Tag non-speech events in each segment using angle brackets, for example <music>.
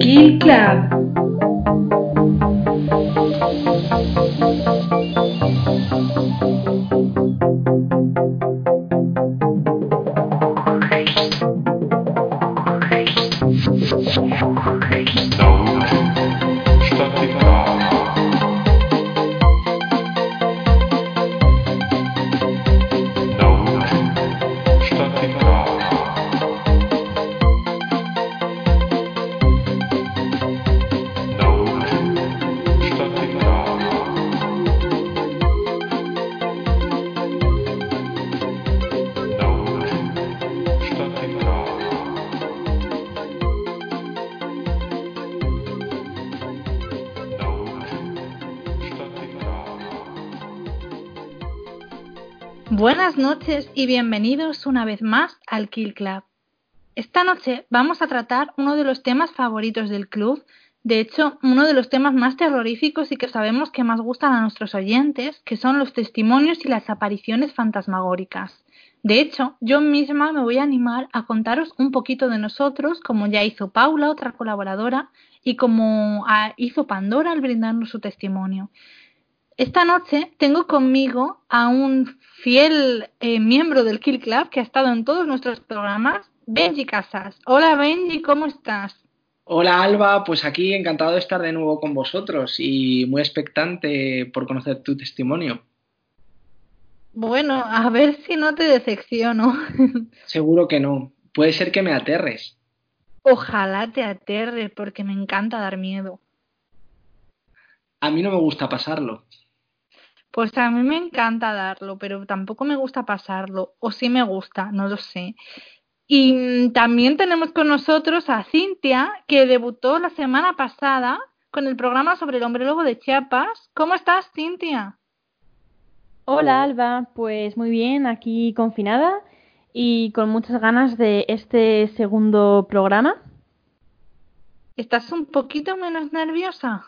Kill Club. Noches y bienvenidos una vez más al Kill Club. Esta noche vamos a tratar uno de los temas favoritos del club, de hecho, uno de los temas más terroríficos y que sabemos que más gustan a nuestros oyentes, que son los testimonios y las apariciones fantasmagóricas. De hecho, yo misma me voy a animar a contaros un poquito de nosotros, como ya hizo Paula, otra colaboradora, y como hizo Pandora al brindarnos su testimonio. Esta noche tengo conmigo a un fiel eh, miembro del Kill Club que ha estado en todos nuestros programas, Benji Casas. Hola Benji, ¿cómo estás? Hola Alba, pues aquí encantado de estar de nuevo con vosotros y muy expectante por conocer tu testimonio. Bueno, a ver si no te decepciono. <laughs> Seguro que no. Puede ser que me aterres. Ojalá te aterres porque me encanta dar miedo. A mí no me gusta pasarlo. Pues a mí me encanta darlo, pero tampoco me gusta pasarlo. O sí me gusta, no lo sé. Y también tenemos con nosotros a Cintia, que debutó la semana pasada con el programa sobre el hombre lobo de Chiapas. ¿Cómo estás, Cintia? Hola, Alba. Pues muy bien, aquí confinada y con muchas ganas de este segundo programa. ¿Estás un poquito menos nerviosa?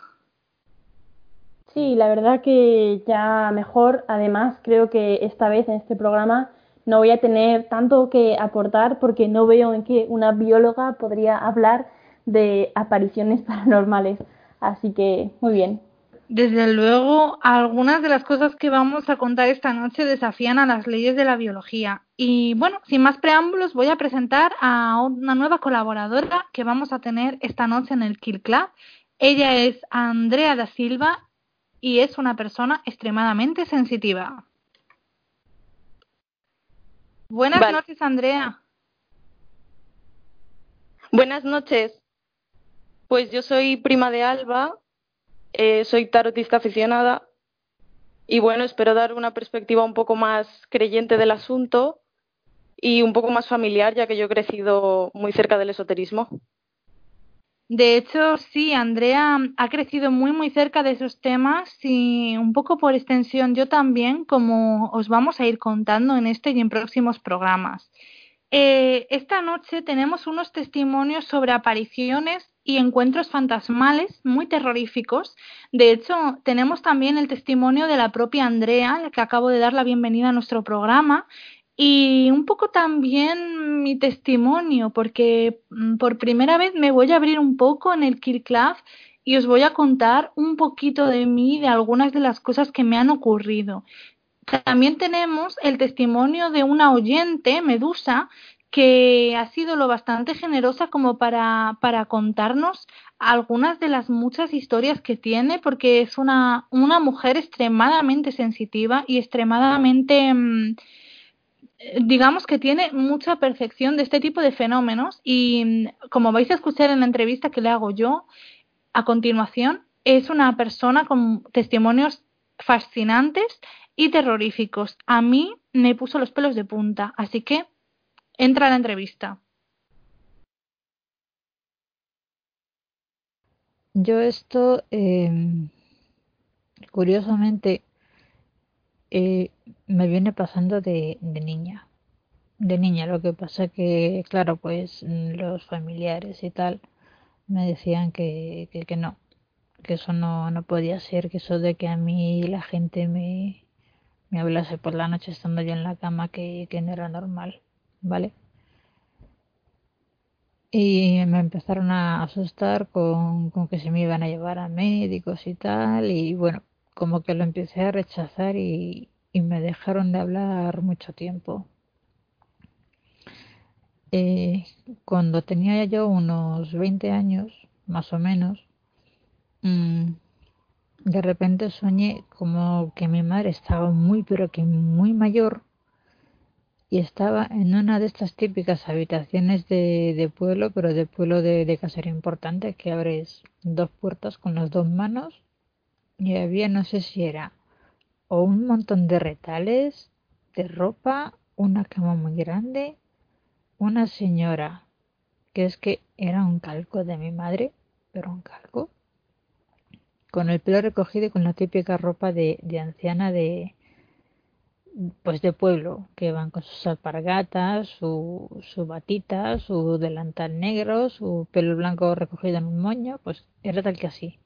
Sí, la verdad que ya mejor. Además, creo que esta vez en este programa no voy a tener tanto que aportar porque no veo en qué una bióloga podría hablar de apariciones <laughs> paranormales. Así que, muy bien. Desde luego, algunas de las cosas que vamos a contar esta noche desafían a las leyes de la biología. Y bueno, sin más preámbulos, voy a presentar a una nueva colaboradora que vamos a tener esta noche en el Kill Club. Ella es Andrea da Silva y es una persona extremadamente sensitiva. Buenas noches, Andrea. Buenas noches. Pues yo soy prima de Alba, eh, soy tarotista aficionada y bueno, espero dar una perspectiva un poco más creyente del asunto y un poco más familiar, ya que yo he crecido muy cerca del esoterismo. De hecho, sí, Andrea ha crecido muy, muy cerca de esos temas y un poco por extensión yo también, como os vamos a ir contando en este y en próximos programas. Eh, esta noche tenemos unos testimonios sobre apariciones y encuentros fantasmales muy terroríficos. De hecho, tenemos también el testimonio de la propia Andrea, la que acabo de dar la bienvenida a nuestro programa, y un poco también mi testimonio, porque mm, por primera vez me voy a abrir un poco en el Kill y os voy a contar un poquito de mí, de algunas de las cosas que me han ocurrido. También tenemos el testimonio de una oyente, Medusa, que ha sido lo bastante generosa como para, para contarnos algunas de las muchas historias que tiene, porque es una, una mujer extremadamente sensitiva y extremadamente... Mm, digamos que tiene mucha percepción de este tipo de fenómenos y mm, como vais a escuchar en la entrevista que le hago yo a continuación, es una persona con testimonios fascinantes y terroríficos. A mí me puso los pelos de punta, así que entra a la entrevista. Yo esto, em, curiosamente, eh, me viene pasando de, de niña. De niña, lo que pasa que, claro, pues los familiares y tal me decían que, que, no, que eso no, no podía ser, que eso de que a mí la gente me, me hablase por la noche estando yo en la cama, que, que no era normal, ¿vale? Y me empezaron a asustar con, con que se me iban a llevar a médicos y tal. Y bueno, como que lo empecé a rechazar y, y me dejaron de hablar mucho tiempo. Eh, cuando tenía yo unos 20 años, más o menos, mm, de repente soñé como que mi madre estaba muy, pero que muy mayor y estaba en una de estas típicas habitaciones de, pueblo, pero de pueblo de, de casero importante, que abres dos puertas con las dos manos y había, no sé si era, o un montón de retales de ropa, una cama muy grande, una señora, que es que era un calco de mi madre, pero un calco, con el pelo recogido y con la típica ropa de, anciana de pues de pueblo, que van con sus alpargatas, su, su batita, su delantal negro, su pelo blanco recogido en un moño, pues era tal que así.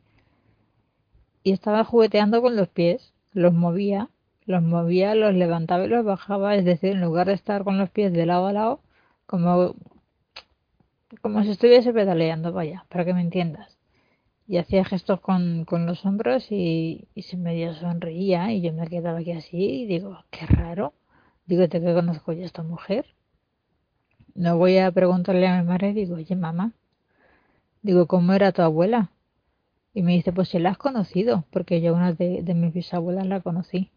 Y estaba jugueteando con los pies, los movía, los movía, los levantaba y los bajaba, es decir, en lugar de estar con los pies de lado a lado, como, como si estuviese pedaleando, vaya, para que me entiendas. Y hacía gestos con, con los hombros y, se medio sonreía y yo me quedaba aquí así y digo, qué raro. Digo, ¿te que conozco yo a esta mujer? No voy a preguntarle a mi madre, digo, oye, mamá, digo, ¿cómo era tu abuela? Y me dice, pues si la has conocido, porque yo una de, de mis bisabuelas la conocí.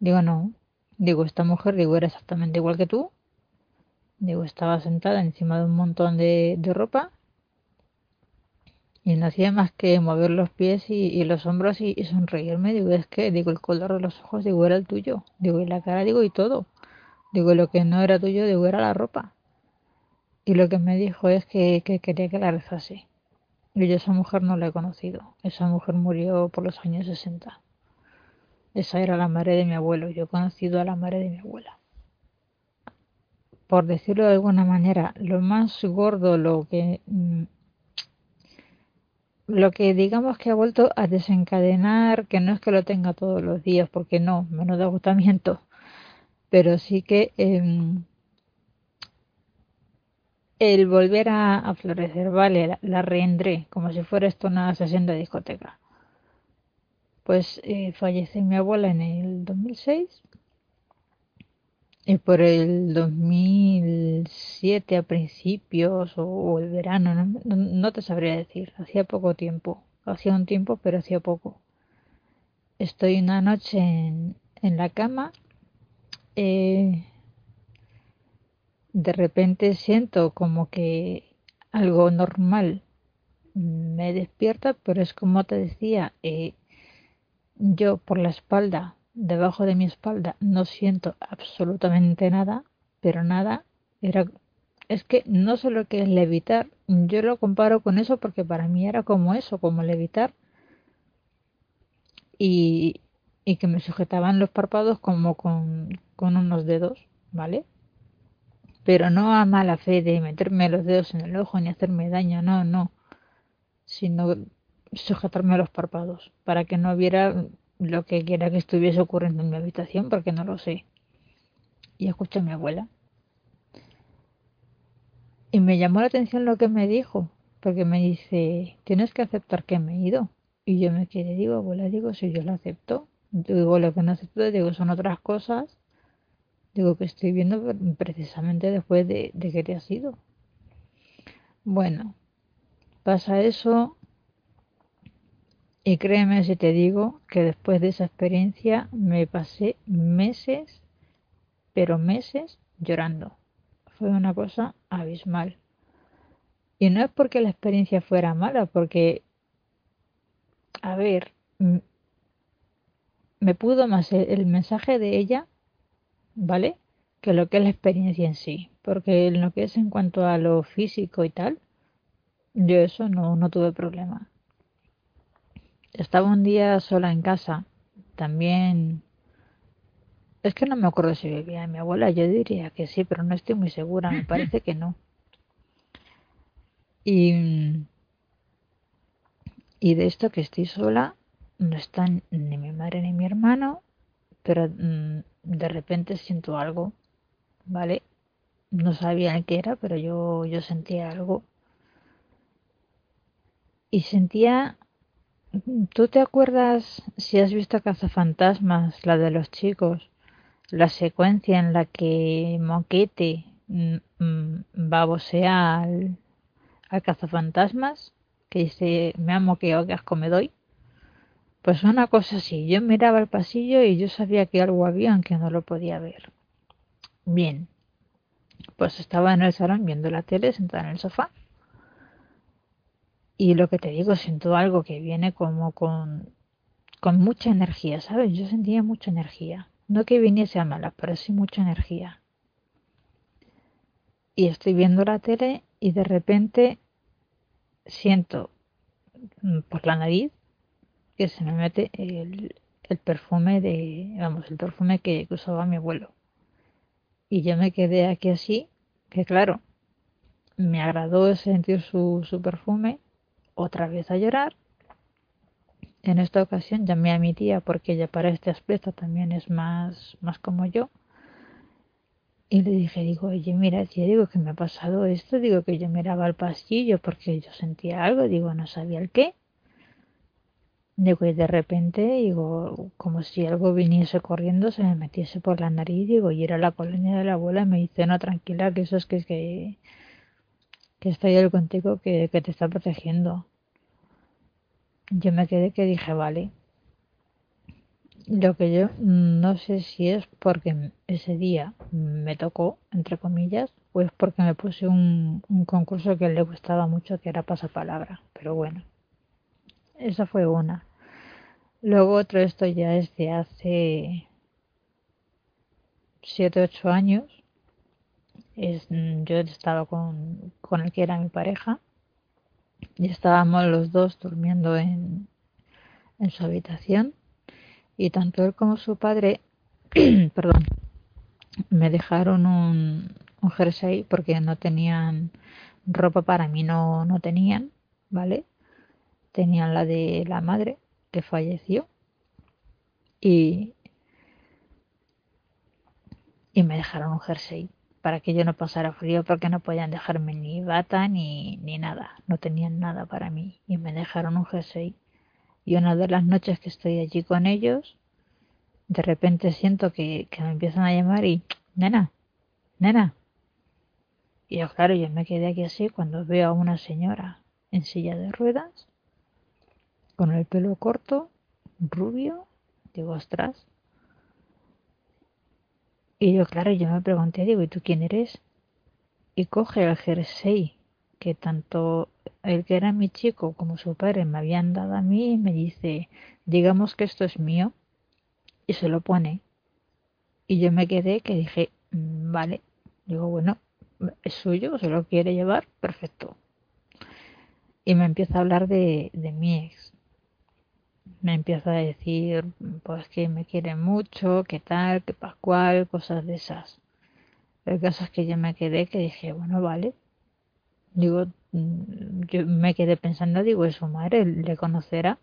Digo, no. Digo, esta mujer, digo, era exactamente igual que tú. Digo, estaba sentada encima de un montón de, de ropa y no hacía más que mover los pies y, los hombros y, y, sonreírme. Digo, es que, digo, el color de los ojos, digo, era el tuyo. Digo, y la cara, digo, y todo. Digo, lo que no era tuyo, digo, era la ropa. Y lo que me dijo es que, que quería que la rezase. Yo esa mujer no la he conocido. Esa mujer murió por los años 60. Esa era la madre de mi abuelo. Yo he conocido a la madre de mi abuela por decirlo de alguna manera, lo más gordo, lo que mm, lo que digamos que ha vuelto a desencadenar, que no es que lo tenga todos los días, porque no, menos de agotamiento, pero sí que eh, el volver a, florecer, vale, la, la, reendré, como si fuera esto una sesión de discoteca. Pues eh, falleció mi abuela en el 2006 y por el 2007 a principios o, o el verano, no, no, no, te sabría decir, hacía poco tiempo, hacía un tiempo, pero hacía poco. Estoy una noche en, en la cama, eh, de repente siento como que algo normal me despierta, pero es como te decía, eh, yo por la espalda debajo de mi espalda no siento absolutamente nada, pero nada, era es que no sé lo que es levitar, yo lo comparo con eso porque para mí era como eso, como levitar. Y, y que me sujetaban los párpados como con, con unos dedos, ¿vale? Pero no a mala fe de meterme los dedos en el ojo ni hacerme daño, no, no, sino sujetarme los párpados para que no viera lo que quiera que estuviese ocurriendo en mi habitación porque no lo sé. Y escuché a mi abuela. Y me llamó la atención lo que me dijo, porque me dice, tienes que aceptar que me he ido. Y yo me quedé, digo, abuela, digo, si yo lo acepto. Digo, lo que no acepto, digo, son otras cosas. Digo, que estoy viendo precisamente después de, de que te has ido. Bueno, pasa eso, y créeme si te digo que después de esa experiencia me pasé meses, pero meses llorando. Fue una cosa abismal. Y no es porque la experiencia fuera mala, porque, a ver, me pudo más el mensaje de ella, ¿vale? Que lo que es la experiencia en sí. Porque en lo que es en cuanto a lo físico y tal, yo eso no, no tuve problema estaba un día sola en casa. También... Es que no me acuerdo si vivía mi abuela. Yo diría que sí, pero no estoy muy segura. Me parece que no. Y... Y de esto que estoy sola, no están ni mi madre ni mi hermano, pero mmm, de repente siento algo, ¿vale? no sabía qué era, pero yo, yo sentía algo. Y sentía, ¿tú te acuerdas si has visto Cazafantasmas, la de los chicos? La secuencia en la que Moquete mm, mm, babosea al, al cazafantasmas, que dice, me amo que asco me doy. Pues una cosa así, yo miraba el pasillo y yo sabía que algo había aunque no lo podía ver. Bien, pues estaba en el salón viendo la tele sentada en el sofá. Y lo que te digo, siento algo que viene como con, con mucha energía, ¿sabes? Yo sentía mucha energía. No que viniese a mala, pero sí mucha energía. Y estoy viendo la tele y de repente siento mm, por la nariz que se me mete el, el perfume de, vamos, el perfume que usaba mi abuelo. Y yo me quedé aquí así, que claro, me agradó sentir su, su perfume, otra vez a llorar. En esta ocasión llamé a mi tía porque ella para este aspecto también es más, más como yo. Y le dije, digo, oye, mira, tía, digo que me ha pasado esto, digo que yo miraba al pasillo porque yo sentía algo, digo, no sabía el qué. Y de repente, digo, como si algo viniese corriendo, se me metiese por la nariz, digo, y era la colonia de la abuela, y me dice, no, tranquila, que eso es que, que, que está ahí contigo, que, que te está protegiendo. Yo me quedé que dije, vale. Lo que yo no sé si es porque ese día me tocó, entre comillas, o es porque me puse un, un concurso que le gustaba mucho, que era pasapalabra, pero bueno. Esa fue una. Luego otro, esto ya es de hace 7, 8 años. Mm, yo estaba con, con el que era mi pareja y estábamos los dos durmiendo en, en su habitación y tanto él como su padre, <clears throat> perdón, me dejaron un, un jersey porque no tenían ropa para mí, no, no tenían, ¿vale? Tenían la de la madre que falleció y, y me dejaron un jersey para que yo no pasara frío porque no podían dejarme ni bata ni, ni nada, no tenían nada para mí y me dejaron un jersey. Y una de las noches que estoy allí con ellos de repente siento que, que me empiezan a llamar y nena, nena y yo claro yo me quedé aquí así cuando veo a una señora en silla de ruedas con el pelo corto, rubio, digo, ostras. Y yo, claro, yo me pregunté, digo, ¿y tú quién eres? Y coge el jersey que tanto el que era mi chico como su padre me habían dado a mí y me dice, digamos que esto es mío, y se lo pone. Y yo me quedé que dije, mm, vale, digo, bueno, es suyo, se lo quiere llevar, perfecto. Y me empieza a hablar de, de mi ex me empieza a decir pues que me quiere mucho, que tal, que pascual, cosas de esas. El caso es que yo me quedé que dije, bueno, vale. Digo, mm, yo me quedé pensando, digo, es su madre, le conocerá.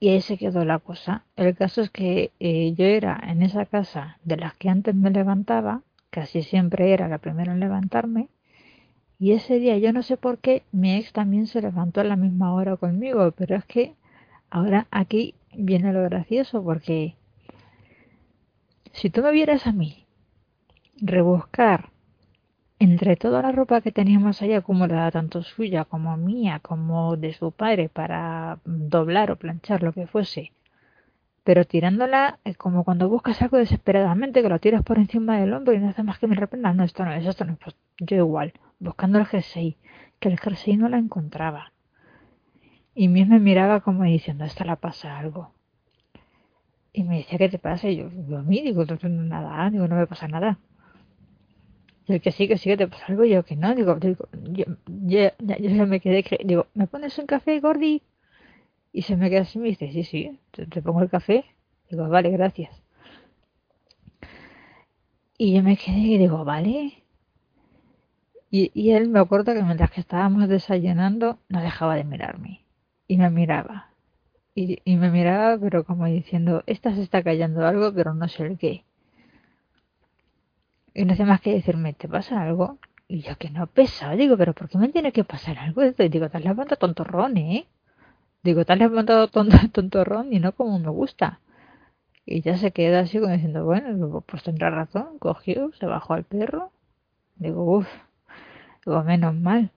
Y ahí se quedó la cosa. El caso es que eh, yo era en esa casa de las que antes me levantaba, casi siempre era la primera en levantarme, y ese día, yo no sé por qué, mi ex también se levantó a la misma hora conmigo, pero es que ahora aquí viene lo gracioso, porque si tú me vieras a mí rebuscar entre toda la ropa que teníamos allá acumulada, tanto suya como mía, como de su padre, para doblar o planchar lo que fuese, pero tirándola es como cuando buscas algo desesperadamente, que lo tiras por encima del hombro y no hace más que me reprenda, no, esto no es, esto no es, pues yo igual buscando el jersey, que el jersey no la encontraba. Y Mies me miraba como diciendo, esta la pasa algo. Y me decía, ¿qué te pasa? Y yo, a mí, digo, no, nada, digo, no me pasa nada. Y el que sí, que sí que te pasa algo, y yo que no, digo, digo yo, yo, yo, me quedé, digo, ¿me pones un café, Gordi? Y se me queda así y me dice, sí, sí, te, te pongo el café. Digo, vale, gracias. Y yo me quedé y digo, vale, y, y él me acuerdo que mientras que estábamos desayunando no dejaba de mirarme. Y me miraba. Y, y me miraba pero como diciendo, esta se está callando algo pero no sé el qué. Y no hace más que decirme, ¿te pasa algo? Y yo que no pesa, digo, pero ¿por qué me tiene que pasar algo? Y digo, te has levantado tontorrón, ¿eh? Digo, te has levantado tonto, <laughs> tontorrón y no como me gusta. Y ya se queda así como diciendo, bueno, pues tendrá razón, cogió, se bajó al perro. Digo, uff, digo, menos mal.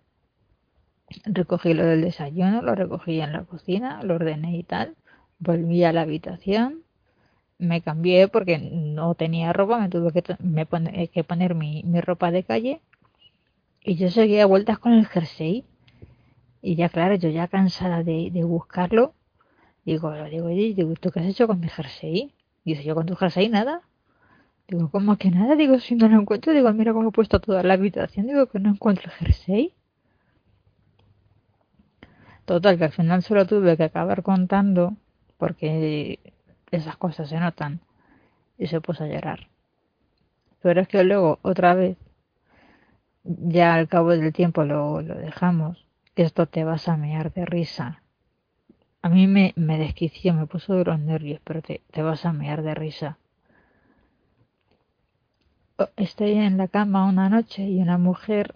Recogí lo del desayuno, lo recogí en la cocina, lo ordené y tal. Volví a la habitación, me cambié porque no tenía ropa, me tuve que, me que poner mi, mi ropa de calle. Y yo seguía vueltas con el jersey. Y ya, claro, yo ya cansada de, de buscarlo, digo, digo, digo, ¿tú qué has hecho con mi jersey? Y dice, yo con tu jersey nada. Digo, ¿cómo que nada? Digo, si no lo encuentro, digo, mira cómo he puesto toda la habitación, digo que no encuentro el jersey. Total, que al final solo tuve que acabar contando porque esas cosas se notan y se puso a llorar. Pero es que luego, otra vez, ya al cabo del tiempo lo, lo dejamos, esto te vas a mear de risa. A mí me, me desquició, me puso de los nervios, pero te, te vas a mear de risa. Estoy en la cama una noche y una mujer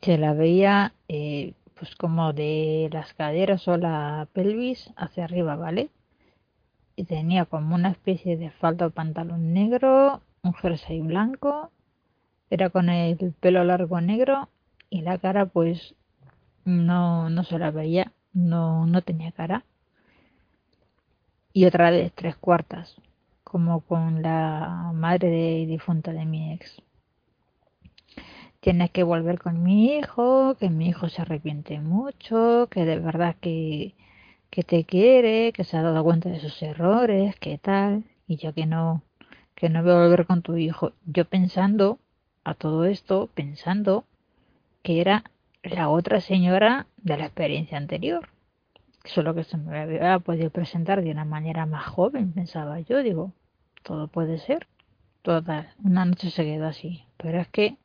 que la veía eh, pues como de las caderas o la pelvis hacia arriba, ¿vale? Y tenía como una especie de falda o pantalón negro, un jersey blanco, era con el pelo largo negro y la cara pues no, no se la veía no, no tenía cara. Y otra vez tres cuartas, como con la madre de, difunta de mi ex. Tienes que volver con mi hijo, que mi hijo se arrepiente mucho, que de verdad que, que te quiere, que se ha dado cuenta de sus errores, que tal, y yo que no, que no voy a volver con tu hijo. Yo pensando a todo esto, pensando que era la otra señora de la experiencia anterior. Solo que se me había podido presentar de una manera más joven, pensaba yo. Digo, todo puede ser. Total, una noche se quedó así. Pero es que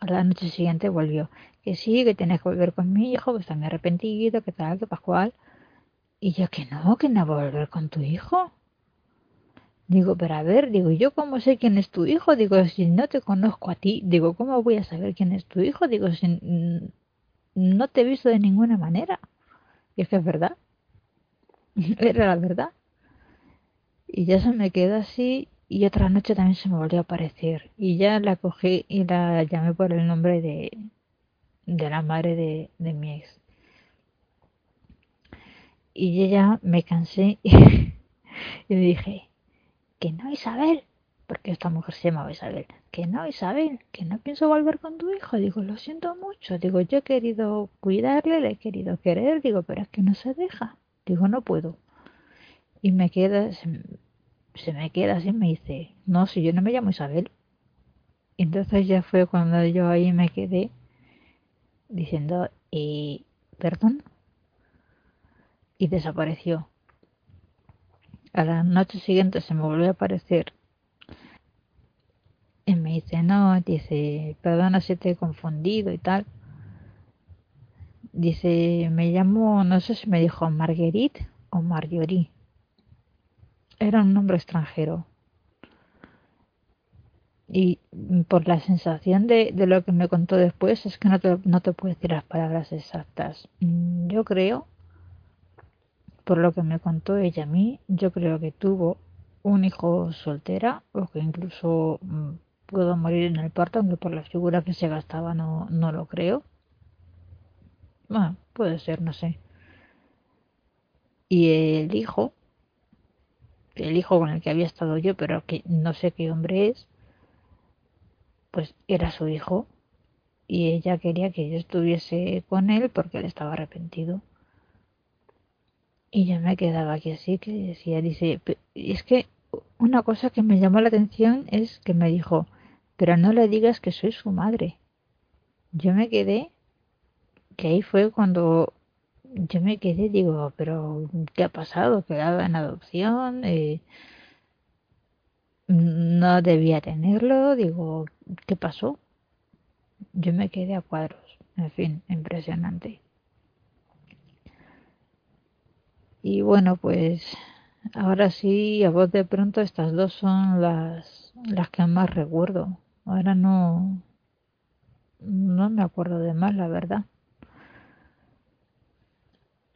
a la noche siguiente volvió. Que sí, que tienes que volver con mi hijo, que está arrepentido, que tal, que pascual. Y yo que no, que no voy a volver con tu hijo. Digo, pero a ver, digo, ¿yo cómo sé quién es tu hijo? Digo, si no te conozco a ti, digo, ¿cómo voy a saber quién es tu hijo? Digo, si no te he visto de ninguna manera. Y es que es verdad. <laughs> Era la verdad. Y ya se me quedó así y otra noche también se me volvió a aparecer. Y ya la cogí y la llamé por el nombre de, de la madre de, de mi ex. Y ella me cansé <laughs> y, dije, que no Isabel, porque esta mujer se llamaba Isabel, que no, Isabel, que no pienso volver con tu hijo. Digo, lo siento mucho. Digo, yo he querido cuidarle, le he querido querer, digo, pero es que no se deja. Digo, no puedo. Y me queda, se, me queda así me dice, no, si yo no me llamo Isabel. Y entonces ya fue cuando yo ahí me quedé diciendo, y perdón. Y desapareció. A la noche siguiente se me volvió a aparecer y me dice, no, dice, perdona si te he confundido y tal. Dice, me llamo, no sé si me dijo Marguerite o Marjorie. Era un nombre extranjero. Y por la sensación de, de lo que me contó después, es que no te, no te puedo decir las palabras exactas. Yo creo, por lo que me contó ella a mí, yo creo que tuvo un hijo soltera o que incluso mm, puedo morir en el parto, aunque por la figura que se gastaba no, no lo creo. Bueno, puede ser, no sé. Y el hijo, el hijo con el que había estado yo, pero que no sé qué hombre es, pues era su hijo. Y ella quería que yo estuviese con él porque él estaba arrepentido. Y yo me quedaba aquí así, que decía, dice, es que una cosa que me llamó la atención es que me dijo, pero no le digas que soy su madre. Yo me quedé, que ahí fue cuando yo me quedé, digo, pero ¿qué ha pasado? ¿Quedaba en adopción? Eh, no debía tenerlo, digo, ¿qué pasó? Yo me quedé a cuadros, en fin, impresionante. Y bueno, pues ahora sí, a voz de pronto, estas dos son las, las que más recuerdo Ahora no, no me acuerdo de más, la verdad.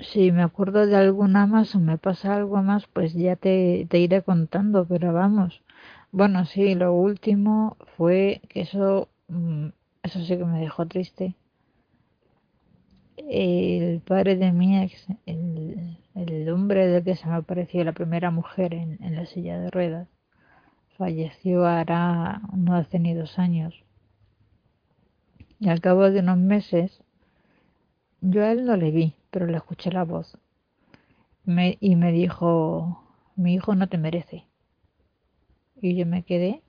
Si me acuerdo de alguna más o me pasa algo más, pues ya te, te iré contando, pero vamos. Bueno, sí, lo último fue que eso, mm, eso sí que me dejó triste. El padre de mi ex, el, el hombre del que se me apareció la primera mujer en, en la silla de ruedas, falleció hará no hace ni dos años. Y al cabo de unos meses, yo a él no le vi, pero le escuché la voz. Me, y me dijo, mi hijo no te merece. Y yo me quedé.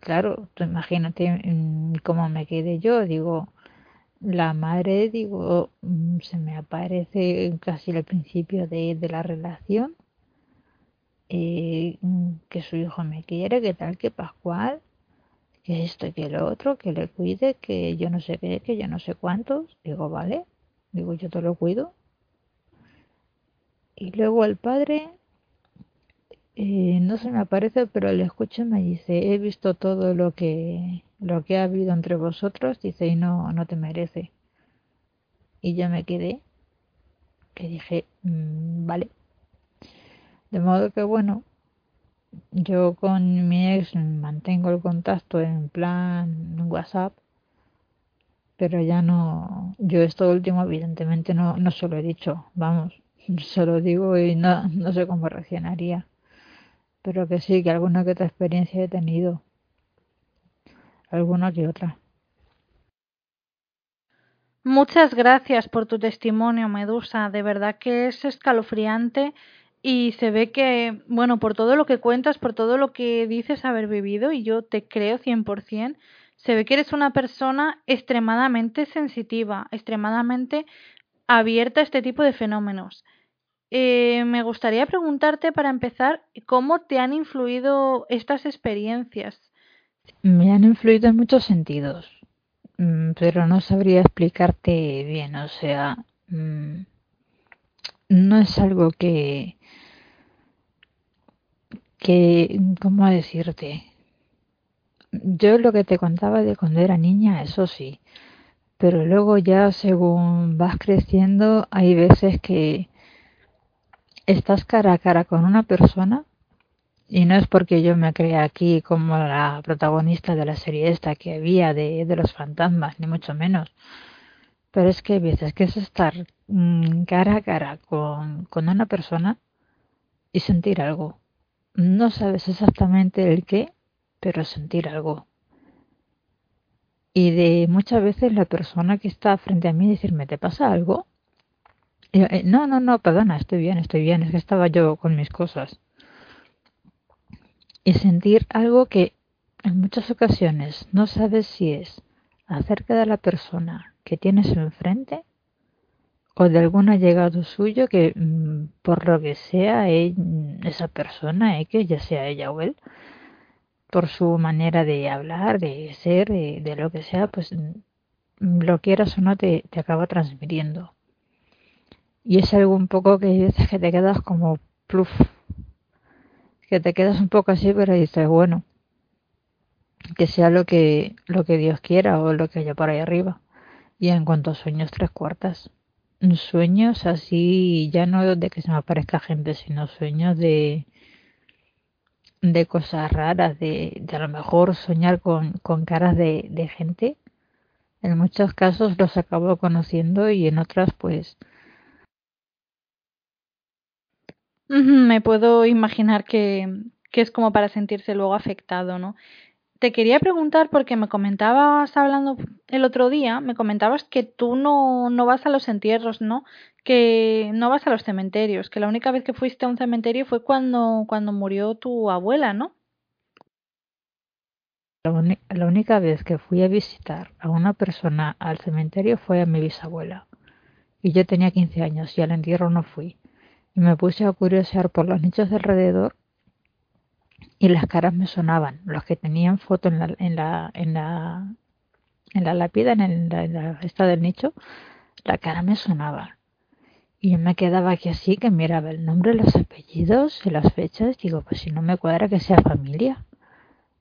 Claro, tú imagínate mm, cómo me quedé yo. Digo, la madre, digo, mm, se me aparece casi al principio de, de la relación. Eh, que su hijo me quiere, que tal, que Pascual, que esto y que lo otro, que le cuide, que yo no sé qué, que yo no sé cuántos. Digo, vale, digo, yo te lo cuido. Y luego el padre, eh, no se me aparece, pero le escucho y me dice, he visto todo lo que, lo que ha habido entre vosotros, dice, y no, no te merece. Y yo me quedé, que dije, mm, vale. De modo que bueno, yo con mi ex mantengo el contacto en plan WhatsApp, pero ya no, yo esto último evidentemente no, no se lo he dicho, vamos, <laughs> se lo digo y no, no sé cómo reaccionaría, pero que sí, que alguna que otra experiencia he tenido, alguna que otra. Muchas gracias por tu testimonio, Medusa. De verdad que es escalofriante y se ve que, bueno, por todo lo que cuentas, por todo lo que dices haber vivido, y yo te creo 100%, se ve que eres una persona extremadamente sensitiva, extremadamente abierta a este tipo de fenómenos. Eh, me gustaría preguntarte para empezar, ¿cómo te han influido estas experiencias? Me han influido en muchos sentidos, mm, pero no sabría explicarte bien, o sea, mm, no es algo que, que, ¿cómo decirte? Yo lo que te contaba de cuando era niña, eso sí, pero luego ya según vas creciendo hay veces que estás cara a cara con una persona y no es porque yo me crea aquí como la protagonista de la serie esta que había de, de los fantasmas, ni mucho menos. Pero es que hay veces que es estar mm, cara a cara con, con una persona y sentir algo. No sabes exactamente el qué, pero sentir algo. Y de muchas veces la persona que está frente a mí decirme, ¿te pasa algo? Eh, no, no, no, perdona, estoy bien, estoy bien, es que estaba yo con mis cosas. Y sentir algo que en muchas ocasiones no sabes si es acerca de la persona que tienes enfrente o de algún allegado suyo que mm, por lo que sea esa persona que ya sea ella o él por su manera de hablar de ser de, lo que sea pues mm, lo quieras o no te, te acaba transmitiendo. Y es algo un poco que dices que te quedas como pluf que te quedas un poco así pero dices bueno que sea lo que lo que Dios quiera o lo que haya por ahí arriba y en cuanto a sueños tres cuartas. Sueños así, ya no de que se me aparezca gente, sino sueños de de cosas raras, de, a lo mejor soñar con, con caras de, de gente. En muchos casos los acabo conociendo y en otras pues Me puedo imaginar que, que es como para sentirse luego afectado, ¿no? te quería preguntar porque me comentabas hablando el otro día, me comentabas que tú no, no vas a los entierros, ¿no? Que no vas a los cementerios, que la única vez que fuiste a un cementerio fue cuando, cuando murió tu abuela, ¿no? La, única vez que fui a visitar a una persona al cementerio fue a mi bisabuela. Y yo tenía 15 años y al entierro no fui. Y me puse a curiosear por los nichos de alrededor y las caras me sonaban. Los que tenían foto en la, en la, en la, en la lápida, en, la, en la esta del nicho, la cara me sonaba. Y yo me quedaba aquí así, que miraba el nombre, los apellidos y las fechas. Digo, pues si no me cuadra que sea familia.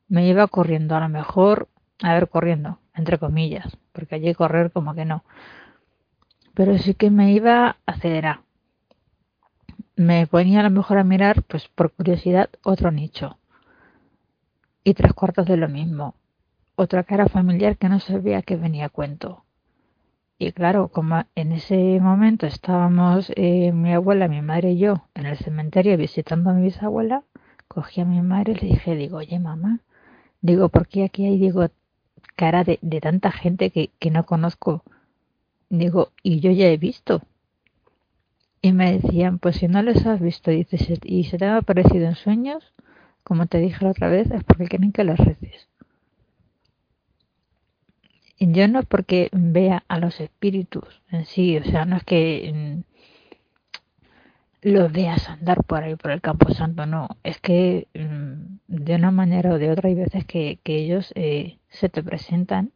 me iba corriendo, a lo mejor, a ver, corriendo, entre comillas, porque allí correr como que no. Pero sí que me iba a acelerar. Me ponía a lo mejor a mirar, pues por curiosidad, otro nicho. Y tres cuartos de lo mismo. Otra cara familiar que no sabía que venía a cuento. Y claro, como en ese momento estábamos eh, mi abuela, mi madre y yo en el cementerio visitando a mi bisabuela, cogí a mi madre y le dije, digo, oye mamá, digo, ¿por qué aquí hay, digo, cara de, de tanta gente que, que no conozco? Digo, y yo ya he visto. Y me decían, pues si no les has visto dices, y se te ha aparecido en sueños, como te dije la otra vez, es porque quieren que les reces. Yo no porque vea a los espíritus en sí, o sea, no es que mm, los veas andar por ahí por el campo santo, no, es que mm, de una manera o de otra hay veces que, que ellos eh, se te presentan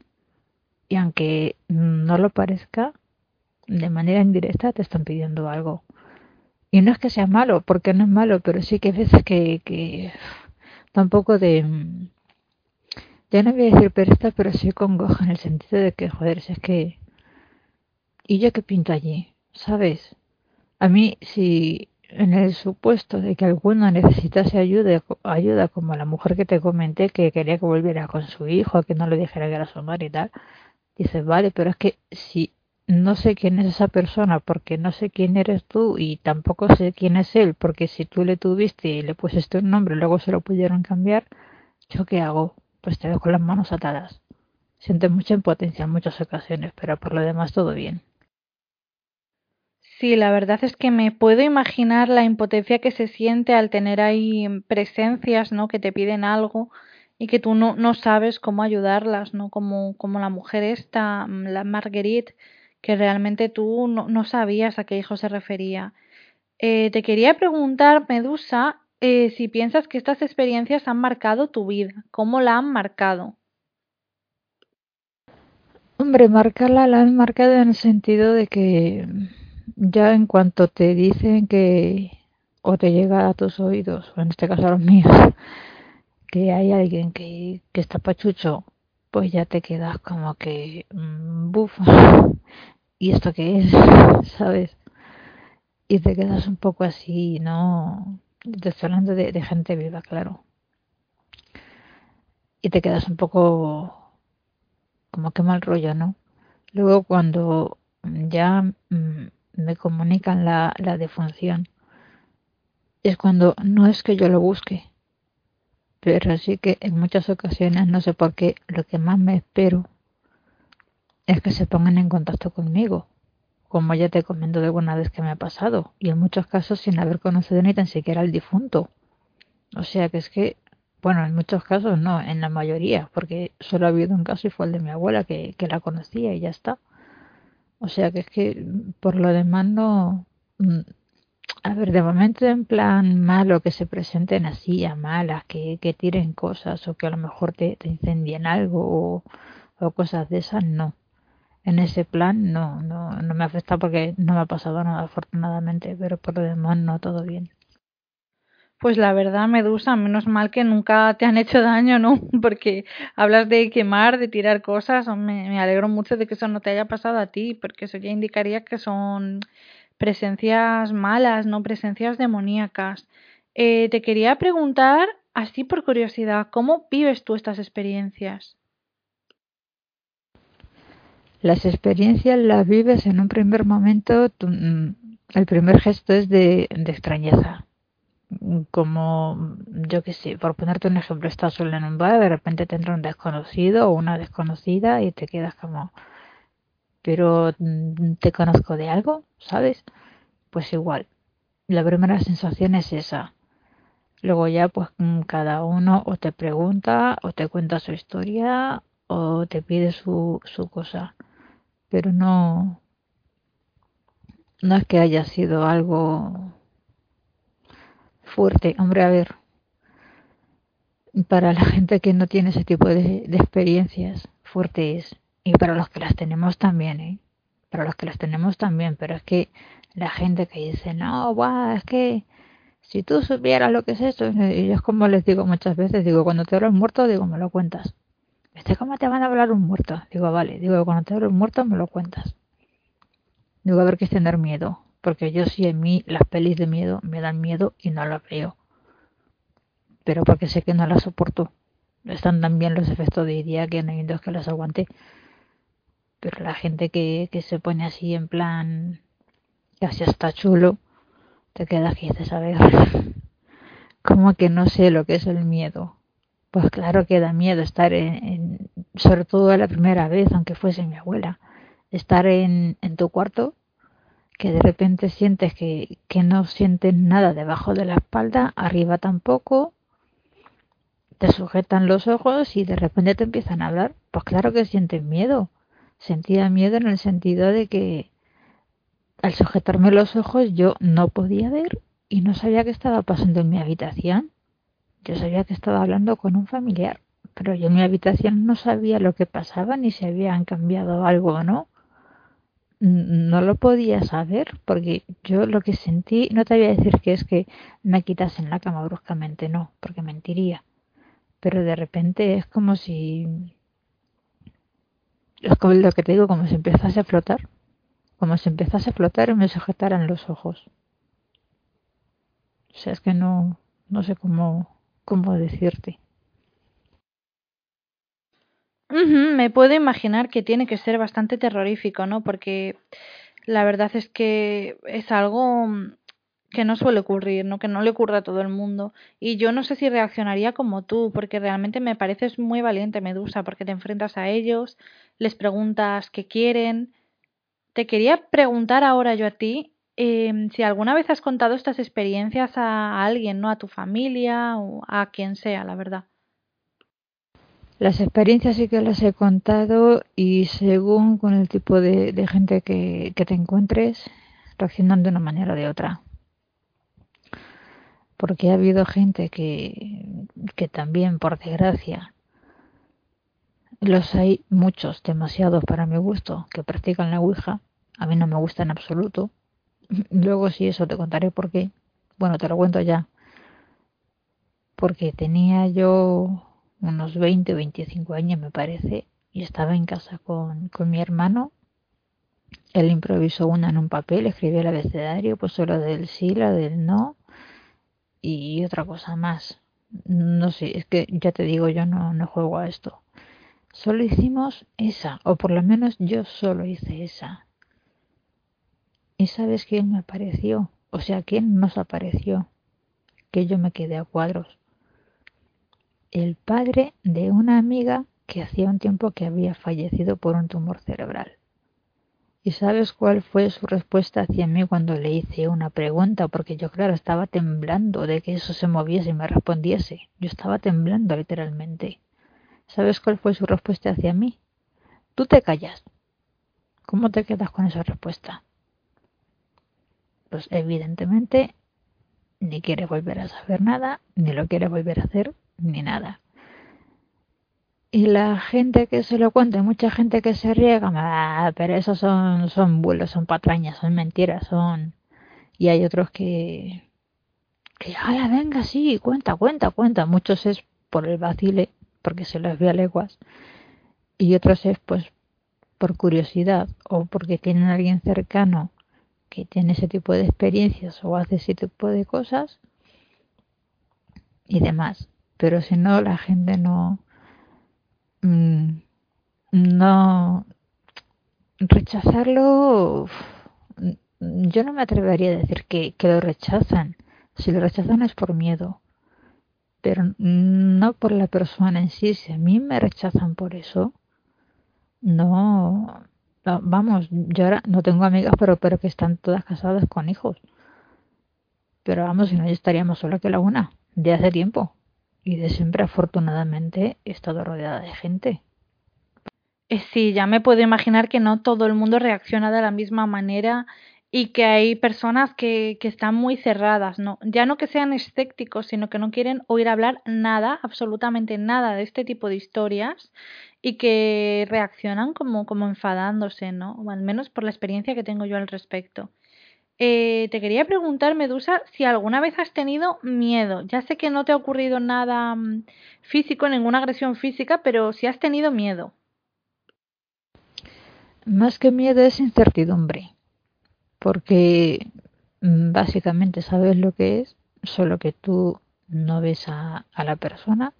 y aunque no lo parezca, de manera indirecta te están pidiendo algo. Y no es que sea malo, porque no es malo, pero sí que hay veces que, que tampoco de mm, ya no voy a decir pereza, pero sí congoja en el sentido de que, joder, si es que... ¿Y yo qué pinto allí? ¿Sabes? A mí, si en el supuesto de que alguno necesitase ayuda, ayuda como la mujer que te comenté que quería que volviera con su hijo, que no le dijera que era su madre y tal, dices, vale, pero es que si no sé quién es esa persona porque no sé quién eres tú y tampoco sé quién es él porque si tú le tuviste y le pusiste un nombre y luego se lo pudieron cambiar, ¿yo qué hago? Pues te veo con las manos atadas. Sientes mucha impotencia en muchas ocasiones, pero por lo demás todo bien. Sí, la verdad es que me puedo imaginar la impotencia que se siente al tener ahí presencias, ¿no? Que te piden algo y que tú no, no sabes cómo ayudarlas, ¿no? Como, como la mujer esta, la Marguerite, que realmente tú no, no sabías a qué hijo se refería. Eh, te quería preguntar, Medusa, eh, si piensas que estas experiencias han marcado tu vida, ¿cómo la han marcado? Hombre, marcarla la han marcado en el sentido de que ya en cuanto te dicen que o te llega a tus oídos, o en este caso a los míos, <laughs> que hay alguien que, que está pachucho, pues ya te quedas como que, mm, buf, <laughs> ¿y esto qué es? <laughs> ¿Sabes? Y te quedas un poco así, ¿no? Te estoy hablando de, gente viva, claro. Y te quedas un poco como que mal rollo, ¿no? Luego cuando ya mm, me comunican la, la defunción, es cuando no es que yo lo busque, pero sí que en muchas ocasiones, no sé por qué, lo que más me espero es que se pongan en contacto conmigo como ya te comento de alguna vez que me ha pasado, y en muchos casos sin haber conocido ni tan siquiera al difunto. O sea que es que, bueno, en muchos casos no, en la mayoría, porque solo ha habido un caso y fue el de mi abuela que, que la conocía y ya está. O sea que es que por lo demás no... Mm, a ver, de momento en plan malo que se presenten así a malas, que, que tiren cosas o que a lo mejor te, incendien algo o, o cosas de esas, no en ese plan no, no, no me afecta porque no me ha pasado nada afortunadamente, pero por lo demás no, todo bien. Pues la verdad, Medusa, menos mal que nunca te han hecho daño, ¿no? <laughs> Porque hablas de quemar, de tirar cosas, me, me alegro mucho de que eso no te haya pasado a ti, porque eso ya indicaría que son presencias malas, no presencias demoníacas. Eh, te quería preguntar, así por curiosidad, ¿cómo vives tú estas experiencias? Las experiencias las vives en un primer momento, mm, el primer gesto es de, extrañeza. Como, yo qué sé, por ponerte un ejemplo, estás solo en un bar, de repente te entra un desconocido o una desconocida y te quedas como, pero mm, te conozco de algo, ¿sabes? Pues igual, la primera sensación es esa. Luego ya pues mm, cada uno o te pregunta o te cuenta su historia o te pide su, su cosa pero no, no es que haya sido algo fuerte. Hombre, a ver, para la <laughs> gente que no tiene ese tipo de, experiencias fuertes y para los que las tenemos también, ¿eh? Para los que las tenemos también, pero es que la gente que dice, no, guau, es que si tú supieras lo que es esto, y yo es como les digo muchas veces, digo, cuando te un muerto, digo, me lo cuentas. Este, ¿cómo te van a hablar un muerto? Digo, vale, digo, cuando te hablo un muerto, me lo cuentas. Digo, a ver qué es tener miedo, porque yo sí en mí las pelis de miedo me dan miedo y no las veo. Pero porque sé que no las soporto. Están también los efectos de idea que no hay dos que las aguante. Pero la gente que, que se pone así en plan casi hasta chulo, te quedas que dices, a ver, <laughs> como que no sé lo que es el miedo. Pues claro que da miedo estar en, sobre todo la primera vez, aunque fuese mi abuela, estar en, tu cuarto, que de repente sientes que, que no sientes nada debajo de la espalda, arriba tampoco, te sujetan los ojos y de repente te empiezan a hablar. Pues claro que sientes miedo. Sentía miedo en el sentido de que al sujetarme los ojos yo no podía ver y no sabía qué estaba pasando en mi habitación. Yo sabía que estaba hablando con un familiar, pero yo en mi habitación no sabía lo que pasaba ni si habían cambiado algo o no. No lo podía saber porque yo lo que sentí, no te voy a decir que es que me quitasen la cama bruscamente, no, porque mentiría. Pero de repente es como si... Es como lo que te digo, como si empezase a flotar como si empezase a flotar y me sujetaran los ojos. O sea, es que no, no sé cómo, cómo decirte. me puedo imaginar que tiene que ser bastante terrorífico, ¿no? Porque la verdad es que es algo que no suele ocurrir, ¿no? Que no le ocurre a todo el mundo. Y yo no sé si reaccionaría como tú, porque realmente me pareces muy valiente, Medusa, porque te enfrentas a ellos, les preguntas qué quieren, te quería preguntar ahora yo a ti em, si alguna vez has contado estas experiencias a alguien, ¿no? A tu familia o a quien sea, la verdad. Las experiencias sí que las he contado y según con el tipo de, gente que, que, te encuentres, reaccionan de una manera o de otra. Porque ha habido gente que, que también, por desgracia, los hay muchos, demasiados para mi gusto, que practican la Ouija. A mí no me gusta en absoluto. Luego si eso te contaré por qué. Bueno, te lo cuento ya. Porque tenía yo unos 20 o 25 años, me parece, y estaba en casa con, con mi hermano. Él improvisó una en un papel, escribió el abecedario, puso lo del sí, lo del no y otra cosa más. No sé, es que ya te digo, yo no, no juego a esto. Solo hicimos esa, o por lo menos yo solo hice esa. ¿Y sabes quién me apareció? O sea, ¿quién nos apareció? Que yo me quedé a cuadros. El padre de una amiga que hacía un tiempo que había fallecido por un tumor cerebral. ¿Y sabes cuál fue su respuesta hacia mí cuando le hice una pregunta? Porque yo, claro, estaba temblando de que eso se moviese y me respondiese. Yo estaba temblando literalmente. ¿Sabes cuál fue su respuesta hacia mí? Tú te callas. ¿Cómo te quedas con esa respuesta? Pues evidentemente ni quieres volver a saber nada, ni lo quieres volver a hacer, ni nada. Y la gente que se lo cuenta, mucha gente que se riega, ah, pero esos son, son bulos, son patrañas, son mentiras, son... Y hay otros que... Que, ala, venga, sí, cuenta, cuenta, cuenta. Muchos es por el vacile porque se las ve a leguas y otros es pues por curiosidad o porque tienen a alguien cercano que tiene ese tipo de experiencias o hace ese tipo de cosas y demás. Pero si no, la gente no, mm, no rechazarlo, yo no me atrevería a decir que, que lo rechazan. Si lo rechazan es por miedo pero no por la persona en sí. Si a mí me rechazan por eso, no, vamos, yo ahora no tengo amigas, pero, pero que están todas casadas con hijos. Pero vamos, si no, ya estaríamos sola que la una, de hace tiempo. Y de siempre, afortunadamente, he estado rodeada de gente. Eh, sí, ya me puedo imaginar que no todo el mundo reacciona de la misma manera y que hay personas que, que están muy cerradas, ¿no? Ya no que sean escépticos, sino que no quieren oír hablar nada, absolutamente nada de este tipo de historias y que reaccionan como, enfadándose, ¿no? O al menos por la experiencia que tengo yo al respecto. Eh, te quería preguntar, Medusa, si alguna vez has tenido miedo. Ya sé que no te ha ocurrido nada mm, físico, ninguna agresión física, pero si has tenido miedo. Más que miedo es incertidumbre, porque mm, básicamente sabes lo que es, solo que tú no ves a, la persona,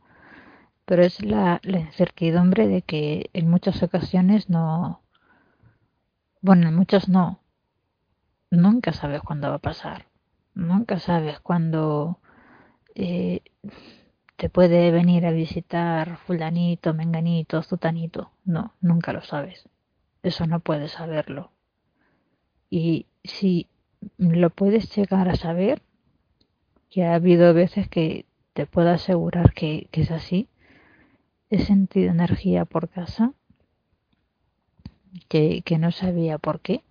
pero es la, la incertidumbre de que en muchas ocasiones no, bueno, en muchas no, nunca sabes cuándo va a pasar. Nunca sabes cuándo eh, te puede venir a visitar fulanito, menganito, zutanito. No, nunca lo sabes. Eso no puedes saberlo. Y si lo puedes llegar a saber, que ha habido veces que te puedo asegurar que, que es así, he sentido energía por casa que, no sabía por qué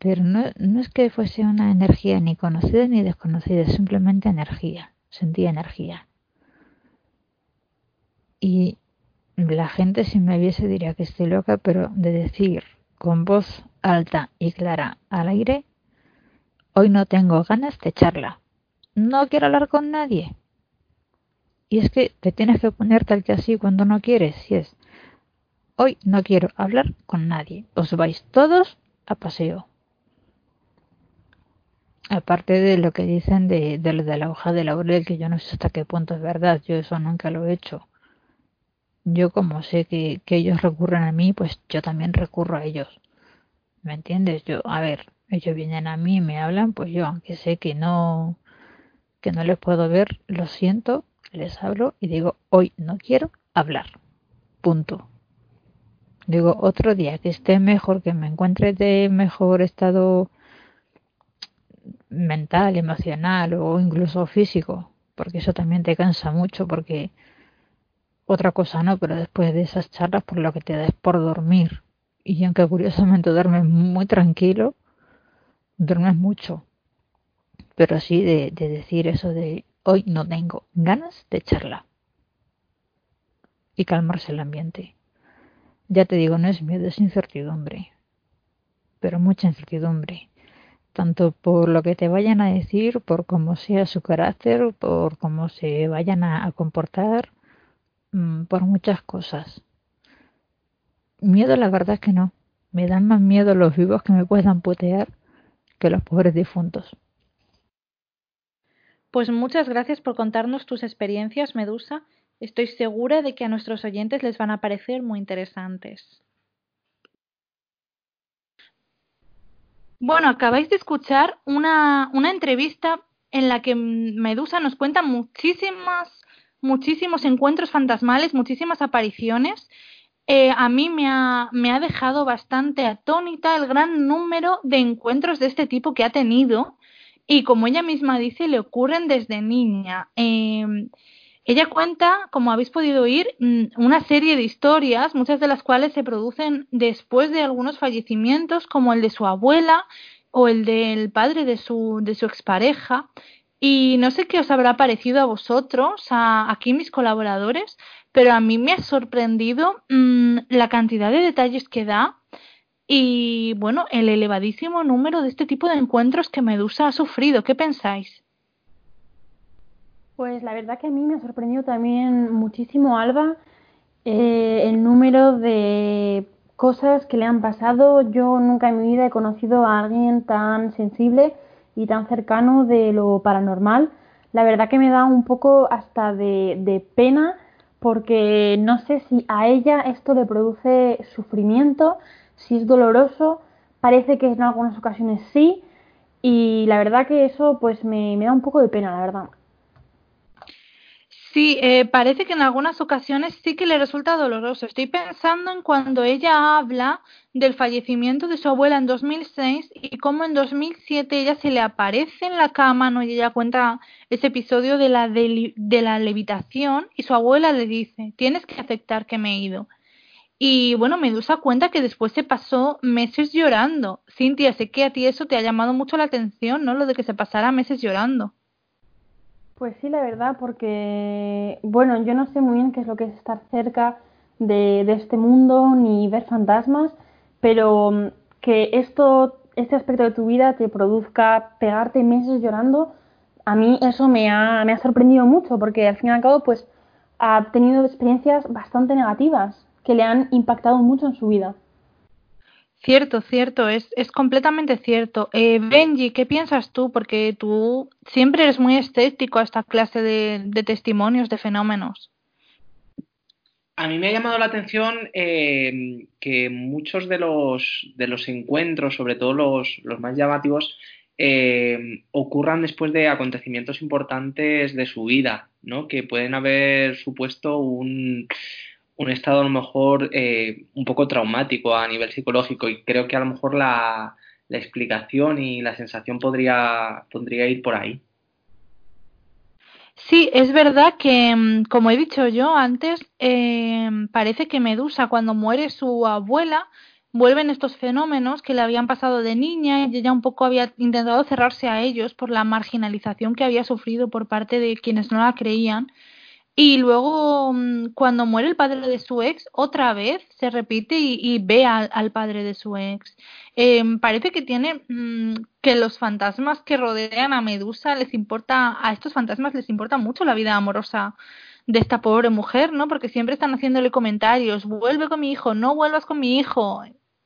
pero no, no es que fuese una energía ni conocida ni desconocida, es simplemente energía, sentía energía. Y la gente si me viese diría que estoy loca, pero de decir con voz alta y clara al aire, hoy no tengo ganas de charla, no quiero hablar con nadie. Y es que te tienes que poner tal que así cuando no quieres, si es, hoy no quiero hablar con nadie, os vais todos a paseo aparte de lo que dicen de, de, de la hoja de laurel, que yo no sé hasta qué punto es verdad, yo eso nunca lo he hecho. Yo como sé que, que ellos recurren a mí, pues yo también recurro a ellos. ¿Me entiendes? Yo, a ver, ellos vienen a mí y me hablan, pues yo, aunque sé que no, que no les puedo ver, lo siento, les hablo y digo, hoy no quiero hablar. Punto. Digo, otro día que esté mejor, que me encuentre de mejor estado mental, emocional o incluso físico, porque eso también te cansa mucho, porque otra cosa no, pero después de esas charlas por lo que te da es por dormir. Y aunque curiosamente duermes muy tranquilo, duermes mucho. Pero sí de, de decir eso de hoy no tengo ganas de charla. Y calmarse el ambiente. Ya te digo, no es miedo, es incertidumbre. Pero mucha incertidumbre tanto por lo que te vayan a decir, por cómo sea su carácter, por cómo se vayan a, comportar, mm, por muchas cosas. Miedo la verdad es que no. Me dan más miedo los vivos que me puedan putear que los pobres difuntos. Pues muchas gracias por contarnos tus experiencias, Medusa. Estoy segura de que a nuestros oyentes les van a parecer muy interesantes. Bueno, acabáis de escuchar una, una entrevista en la que Medusa nos cuenta muchísimas, muchísimos encuentros fantasmales, muchísimas apariciones. Eh, a mí me ha, me ha dejado bastante atónita el gran número de encuentros de este tipo que ha tenido y como ella misma dice, le ocurren desde niña. Eh, ella cuenta, como habéis podido oír, mm, una serie de historias, muchas de las cuales se producen después de algunos fallecimientos, como el de su abuela o el del padre de su, de su expareja. Y no sé qué os habrá parecido a vosotros, a, aquí mis colaboradores, pero a mí me ha sorprendido mmm, la cantidad de detalles que da y, bueno, el elevadísimo número de este tipo de encuentros que Medusa ha sufrido. ¿Qué pensáis? Pues la verdad que a mí me ha sorprendido también muchísimo, Alba, eh, el número de cosas que le han pasado. Yo nunca en mi vida he conocido a alguien tan sensible y tan cercano de lo paranormal. La verdad que me da un poco hasta de, de pena porque no sé si a ella esto le produce sufrimiento, si es doloroso, parece que en algunas ocasiones sí, y la verdad que eso pues me, da un poco de pena, la verdad. Sí, eh, parece que en algunas ocasiones sí que le resulta doloroso. Estoy pensando en cuando ella habla del fallecimiento de su abuela en 2006 y cómo en 2007 ella se le aparece en la cama, ¿no? Y ella cuenta ese episodio de la, de la levitación y su abuela le dice, tienes que aceptar que me he ido. Y bueno, Medusa cuenta que después se pasó meses llorando. Cintia, sé que a ti eso te ha llamado mucho la atención, ¿no? Lo de que se pasara meses llorando. Pues sí, la verdad, porque, bueno, yo no sé muy bien qué es lo que es estar cerca de, de este mundo ni ver fantasmas, pero mm, que esto este aspecto de tu vida te produzca pegarte meses llorando, a mí eso me ha, me ha sorprendido mucho porque al fin y al cabo pues ha tenido experiencias bastante negativas que le han impactado mucho en su vida. Cierto, cierto, es, es completamente cierto. Eh, Benji, ¿qué piensas tú? Porque tú siempre eres muy escéptico a esta clase de, de testimonios, de fenómenos. A mí me ha llamado la atención eh, que muchos de los, de los encuentros, sobre todo los, los más llamativos, eh, ocurran después de acontecimientos importantes de su vida, ¿no? Que pueden haber supuesto un, un estado a lo mejor eh, un poco traumático a nivel psicológico y creo que a lo mejor la, explicación y la sensación podría, podría ir por ahí. Sí, es verdad que, mm, como he dicho yo antes, eh, parece que Medusa, cuando muere su abuela, vuelven estos fenómenos que le habían pasado de niña y ella un poco había intentado cerrarse a ellos por la marginalización que había sufrido por parte de quienes no la creían y luego, mm, cuando muere el padre de su ex, otra vez se repite y, ve al, padre de su ex. Em, parece que tiene mm, que los fantasmas que rodean a Medusa les importa, a estos fantasmas les importa mucho la vida amorosa de esta pobre mujer, ¿no? Porque siempre están haciéndole comentarios, vuelve con mi hijo, no vuelvas con mi hijo.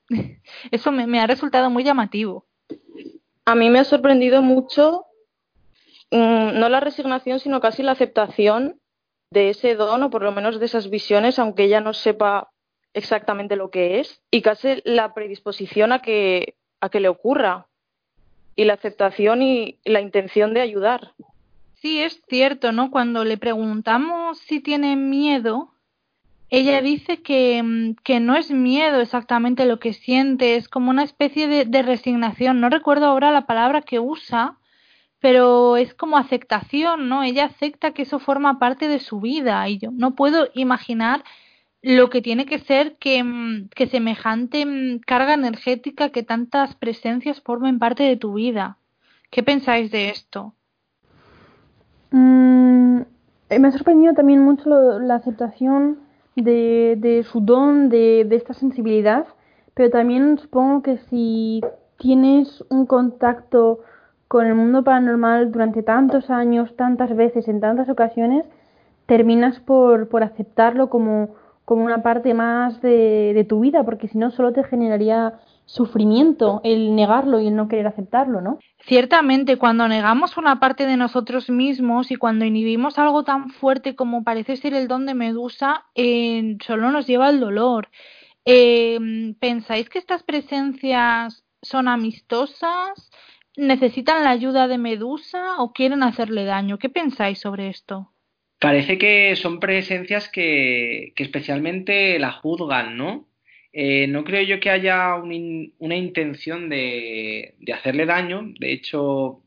<laughs> Eso me, ha resultado muy llamativo. A mí me ha sorprendido mucho, mm, no la resignación, sino casi la aceptación de ese don o por lo menos de esas visiones, aunque ella no sepa exactamente lo que es, y casi la predisposición a que, a que le ocurra, y la aceptación y la intención de ayudar. Sí, es cierto, ¿no? Cuando le preguntamos si tiene miedo, ella dice que, que, no es miedo exactamente lo que siente, es como una especie de, de, resignación. No recuerdo ahora la palabra que usa, pero es como aceptación, ¿no? Ella acepta que eso forma parte de su vida y yo no puedo imaginar lo que tiene que ser que, mm, que semejante mm, carga energética, que tantas presencias formen parte de tu vida. ¿Qué pensáis de esto? Mm, eh, me ha sorprendido también mucho la aceptación de, de su don, de, de esta sensibilidad, pero también supongo que si tienes un contacto con el mundo paranormal durante tantos años, tantas veces, en tantas ocasiones, terminas por, por aceptarlo como, como una parte más de, tu vida, porque si no solo te generaría sufrimiento el negarlo y el no querer aceptarlo, ¿no? Ciertamente, cuando negamos una parte de nosotros mismos y cuando inhibimos algo tan fuerte como parece ser el don de Medusa, eh, solo nos lleva al dolor. Eh, ¿Pensáis que estas presencias son amistosas? Necesitan la ayuda de Medusa o quieren hacerle daño. ¿Qué pensáis sobre esto? Parece que son presencias que, especialmente la juzgan, ¿no? Eh, no creo yo que haya un una intención de, hacerle daño. De hecho,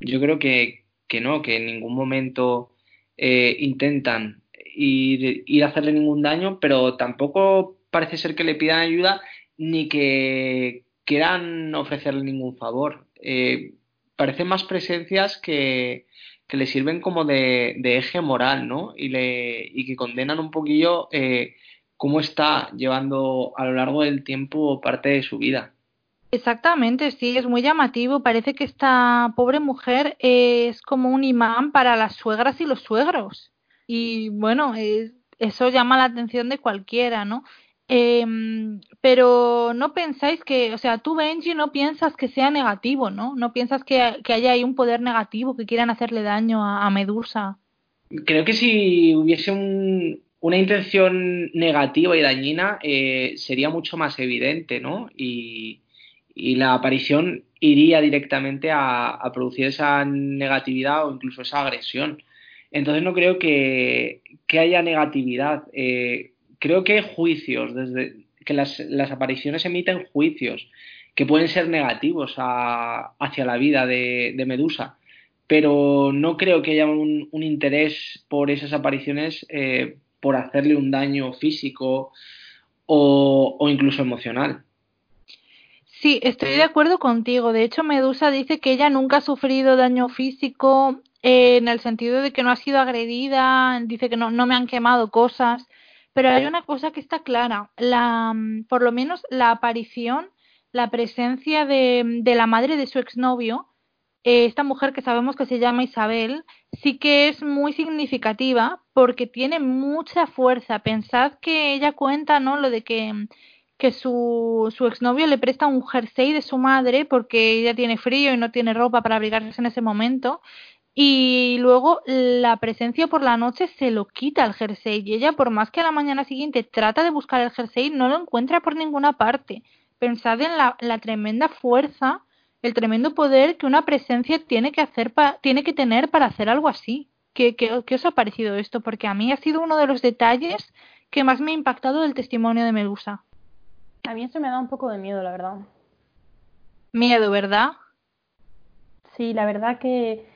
yo creo que, que no, que en ningún momento eh, intentan ir, ir, a hacerle ningún daño, pero tampoco parece ser que le pidan ayuda ni que quieran ofrecerle ningún favor eh, parecen más presencias que, que le sirven como de, de, eje moral, ¿no? Y, le, y que condenan un poquillo eh, cómo está llevando a lo largo del tiempo parte de su vida. Exactamente, sí, es muy llamativo. Parece que esta pobre mujer es como un imán para las suegras y los suegros. Y bueno, es, eso llama la atención de cualquiera, ¿no? Eh, pero no pensáis que, o sea, tú Benji no piensas que sea negativo, ¿no? No piensas que, que haya ahí un poder negativo, que quieran hacerle daño a, a Medusa. Creo que si hubiese un, una intención negativa y dañina eh, sería mucho más evidente, ¿no? Y, y la aparición iría directamente a, a, producir esa negatividad o incluso esa agresión. Entonces no creo que, que haya negatividad. Eh, creo que juicios, desde que las, apariciones emiten juicios que pueden ser negativos a, hacia la vida de, Medusa, pero no creo que haya un, interés por esas apariciones eh, por hacerle un daño físico o, incluso emocional. Sí, estoy de acuerdo contigo. De hecho, Medusa dice que ella nunca ha sufrido daño físico eh, en el sentido de que no ha sido agredida, dice que no me han quemado cosas. Pero hay una cosa que está clara, la, mm, por lo menos la aparición la presencia de, de la madre de su exnovio, eh, esta mujer que sabemos que se llama Isabel, sí que es muy significativa porque tiene mucha fuerza. Pensad que ella cuenta, ¿no? Lo de que, que su, su exnovio le presta un jersey de su madre porque ella tiene frío y no tiene ropa para abrigarse en ese momento. Y luego la presencia por la noche se lo quita el jersey y ella por más que a la mañana siguiente trata de buscar el jersey no lo encuentra por ninguna parte. Pensad en la, la tremenda fuerza, el tremendo poder que una presencia tiene que hacer pa, tiene que tener para hacer algo así. ¿Qué, qué, ¿Qué os ha parecido esto? Porque a mí ha sido uno de los detalles que más me ha impactado del testimonio de Medusa. A mí eso me da un poco de miedo, la verdad. Miedo, ¿verdad? Sí, la verdad que,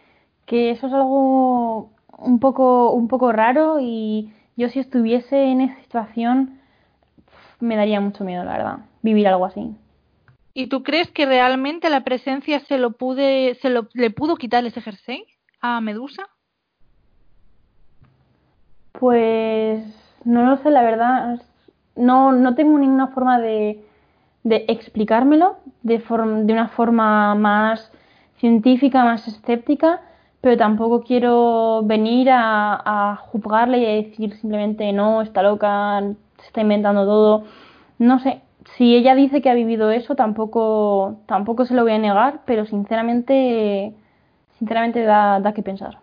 que eso es algo un poco, un poco raro y yo si estuviese en esa situación me daría mucho miedo, la verdad, vivir algo así. ¿Y tú crees que realmente la presencia se lo pude, se lo, le pudo quitar ese jersey a Medusa? Pues no lo sé, la verdad. No, no tengo ninguna forma de, de explicármelo de, de una forma más científica, más escéptica, pero tampoco quiero venir a, juzgarle y a decir simplemente no, está loca, se está inventando todo. No sé, si ella dice que ha vivido eso, tampoco, tampoco se lo voy a negar, pero sinceramente, sinceramente da, da que pensar.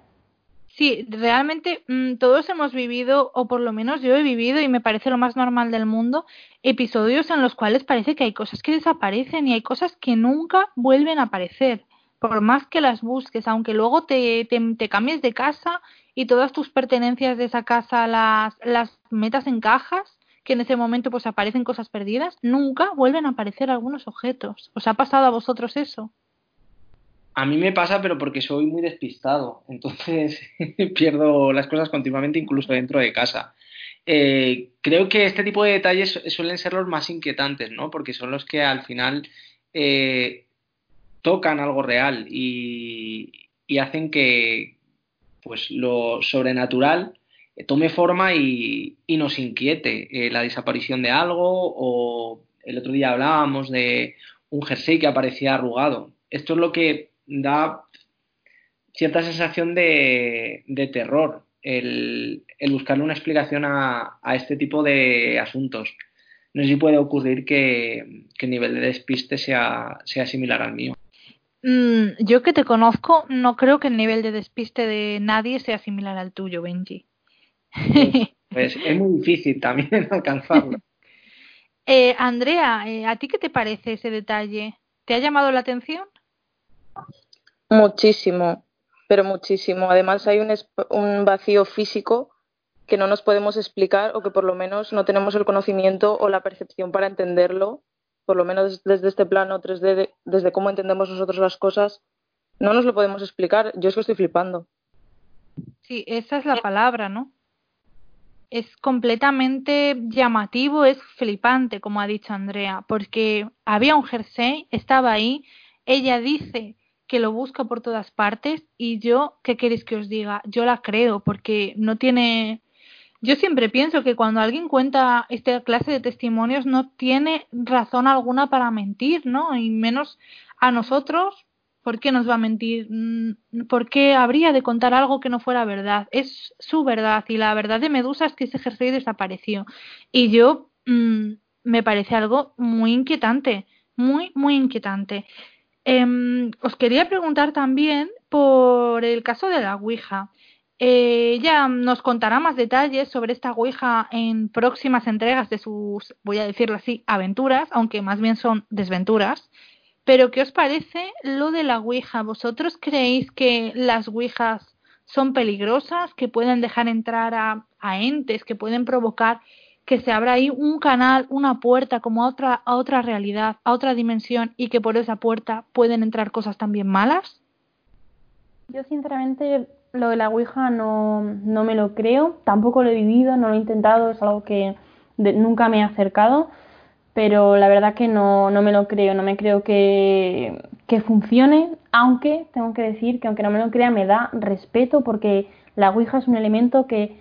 Sí, realmente mmm, todos hemos vivido, o por lo menos yo he vivido, y me parece lo más normal del mundo, episodios en los cuales parece que hay cosas que desaparecen y hay cosas que nunca vuelven a aparecer. Por más que las busques, aunque luego te, te, cambies de casa y todas tus pertenencias de esa casa las, las metas en cajas, que en ese momento pues aparecen cosas perdidas, nunca vuelven a aparecer algunos objetos. ¿Os ha pasado a vosotros eso? A mí me pasa, pero porque soy muy despistado, <laughs> entonces pierdo las cosas continuamente, incluso dentro de casa. Eh, creo que este tipo de detalles suelen ser los más inquietantes, ¿no? Porque son los que al final eh, tocan algo real y, hacen que, pues, lo sobrenatural tome forma y, nos inquiete. Eh, la desaparición de algo o el otro día hablábamos de un jersey que aparecía arrugado. Esto es lo que da cierta sensación de, terror el, buscarle una explicación a, este tipo de asuntos. No sé si puede ocurrir que, que el nivel de despiste sea, sea similar al mío. Mm, yo que te conozco, no creo que el nivel de despiste de nadie sea similar al tuyo, Benji. Pues, pues <laughs> es muy difícil también <laughs> alcanzarlo. Eh, Andrea, eh, ¿a ti qué te parece ese detalle? ¿Te ha llamado la atención? Muchísimo, pero muchísimo. Además hay un, un, vacío físico que no nos podemos explicar o que por lo menos no tenemos el conocimiento o la percepción para entenderlo, por lo menos desde este plano 3D, de, desde cómo entendemos nosotros las cosas, no nos lo podemos explicar. Yo es que estoy flipando. Sí, esa es la palabra, ¿no? Es completamente llamativo, es flipante, como ha dicho Andrea, porque había un jersey, estaba ahí, ella dice que lo busca por todas partes y yo, ¿qué queréis que os diga? Yo la creo porque no tiene... Yo siempre pienso que cuando alguien cuenta esta clase de testimonios no tiene razón alguna para mentir, ¿no? Y menos a nosotros, ¿por qué nos va a mentir? ¿Por qué habría de contar algo que no fuera verdad? Es su verdad y la verdad de Medusa es que ese jersey desapareció. Y yo mmm, me parece algo muy inquietante, muy, muy inquietante. Eh, os quería preguntar también por el caso de la Ouija. Eh, ella nos contará más detalles sobre esta Ouija en próximas entregas de sus, voy a decirlo así, aventuras, aunque más bien son desventuras. Pero, ¿qué os parece lo de la Ouija? ¿Vosotros creéis que las Ouijas son peligrosas, que pueden dejar entrar a, a entes, que pueden provocar que se abra ahí un canal, una puerta como a otra, a otra realidad, a otra dimensión y que por esa puerta pueden entrar cosas también malas? Yo sinceramente lo de la Ouija no, no me lo creo, tampoco lo he vivido, no lo he intentado, es algo que nunca me he acercado, pero la verdad que no, no me lo creo, no me creo que, que funcione, aunque tengo que decir que aunque no me lo crea me da respeto porque la Ouija es un elemento que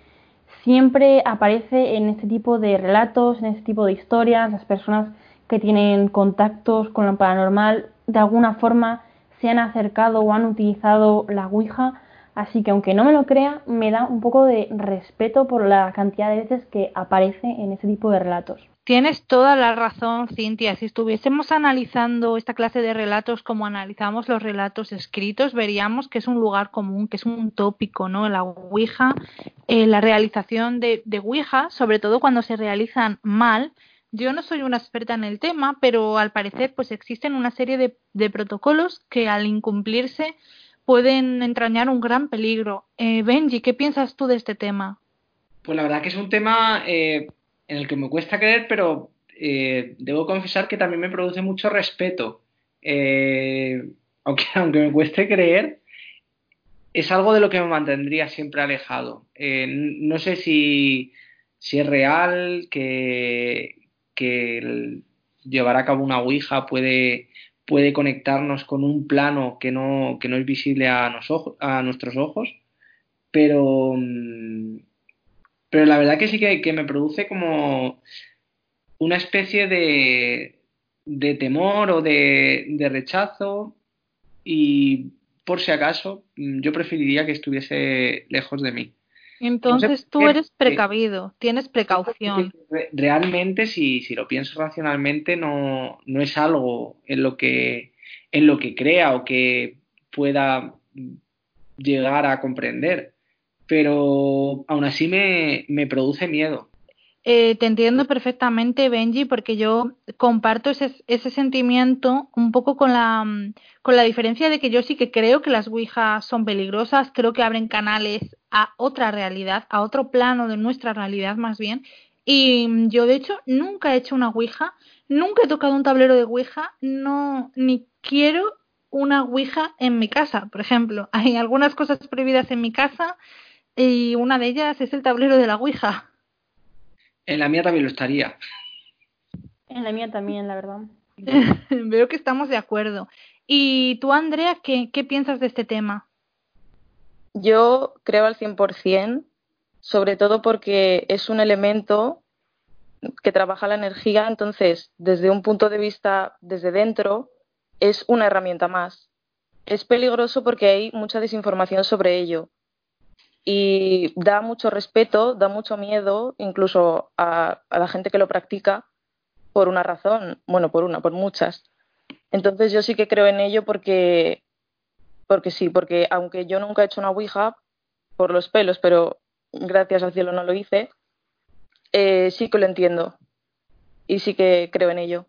siempre aparece en este tipo de relatos, en este tipo de historias, las personas que tienen contactos con lo paranormal, de alguna forma se han acercado o han utilizado la Ouija. Así que aunque no me lo crea, me da un poco de respeto por la cantidad de veces que aparece en ese tipo de relatos. Tienes toda la razón, Cintia. Si estuviésemos analizando esta clase de relatos como analizamos los relatos escritos, veríamos que es un lugar común, que es un tópico, ¿no? La Ouija, eh, la realización de, de Ouija, sobre todo cuando se realizan mal, yo no soy una experta en el tema, pero al parecer pues existen una serie de, de protocolos que al incumplirse pueden entrañar un gran peligro. Eh, Benji, ¿qué piensas tú de este tema? Pues la verdad que es un tema eh, en el que me cuesta creer, pero eh, debo confesar que también me produce mucho respeto. Eh, aunque, <laughs> aunque me cueste creer, es algo de lo que me mantendría siempre alejado. No sé si, si es real que, que llevar a cabo una Ouija puede, puede conectarnos con un plano que no, que no es visible a, nos a nuestros ojos, pero, mm, pero la verdad que sí que, que me produce como una especie de, de temor o de, de rechazo y por si acaso yo preferiría que estuviese lejos de mí. Entonces tú eres precavido, tienes precaución. Re- Realmente, si, si lo pienso racionalmente, no, no es algo en lo que, en lo que crea o que pueda llegar a comprender. Pero aún así me, me produce miedo. Eh, te entiendo perfectamente, Benji, porque yo comparto ese, ese sentimiento un poco con la, con la diferencia de que yo sí que creo que las Ouijas son peligrosas, creo que abren canales a otra realidad, a otro plano de nuestra realidad más bien. Y yo, de hecho, nunca he hecho una Ouija, nunca he tocado un tablero de Ouija, no, ni quiero una Ouija en mi casa, por ejemplo. <laughs> Hay algunas cosas prohibidas en mi casa y una de ellas es el tablero de la Ouija. En la mía también lo estaría. En la mía también, la verdad. <laughs> Veo que estamos de acuerdo. ¿Y tú, Andrea, qué, qué piensas de este tema? Yo creo al 100%, sobre todo porque es un elemento que trabaja la energía, entonces, desde un punto de vista desde dentro, es una herramienta más. Es peligroso porque hay mucha desinformación sobre ello y da mucho respeto, da mucho miedo, incluso a, a la gente que lo practica, por una razón, bueno, por una, por muchas. Entonces yo sí que creo en ello porque porque sí, porque aunque yo nunca he hecho una Ouija por los pelos, pero gracias al cielo no lo hice, eh, sí que lo entiendo y sí que creo en ello.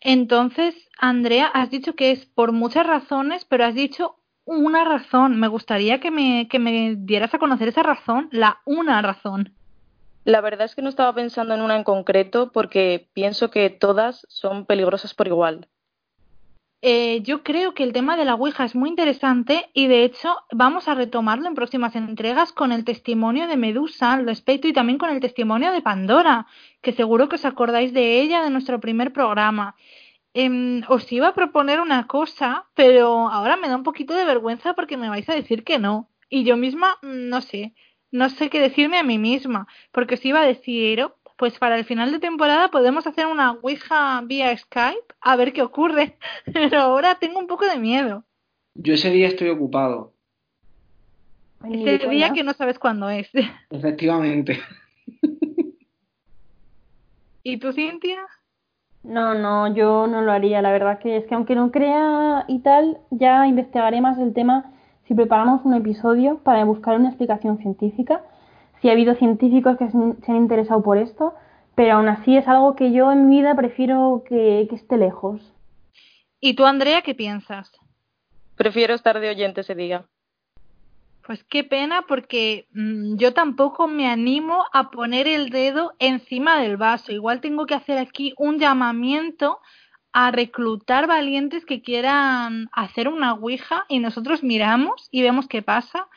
Entonces, Andrea, has dicho que es por muchas razones, pero has dicho una razón. Me gustaría que me, que me dieras a conocer esa razón, la una razón. La verdad es que no estaba pensando en una en concreto porque pienso que todas son peligrosas por igual. Eh, yo creo que el tema de la Ouija es muy interesante y de hecho vamos a retomarlo en próximas entregas con el testimonio de Medusa al respecto y también con el testimonio de Pandora, que seguro que os acordáis de ella de nuestro primer programa. Em, os iba a proponer una cosa, pero ahora me da un poquito de vergüenza porque me vais a decir que no. Y yo misma, mm, no sé, no sé qué decirme a mí misma, porque os iba a decir, "Oh, pues para el final de temporada podemos hacer una Ouija vía Skype a ver qué ocurre. <laughs> Pero ahora tengo un poco de miedo. Yo ese día estoy ocupado, Ese día que no sabes cuándo es. <laughs> efectivamente. ¿Y tú, Cintia? No, no, yo no lo haría. La verdad que es que aunque no crea y tal, ya investigaré más el tema si preparamos un episodio para buscar una explicación científica. Si ha habido científicos que se se han interesado por esto, pero aún así es algo que yo en mi vida prefiero que, que esté lejos. ¿Y tú, Andrea, qué piensas? Prefiero estar de oyente ese día. Pues qué pena porque mm, yo tampoco me animo a poner el dedo encima del vaso. Igual tengo que hacer aquí un llamamiento a reclutar valientes que quieran hacer una ouija y nosotros miramos y vemos qué pasa.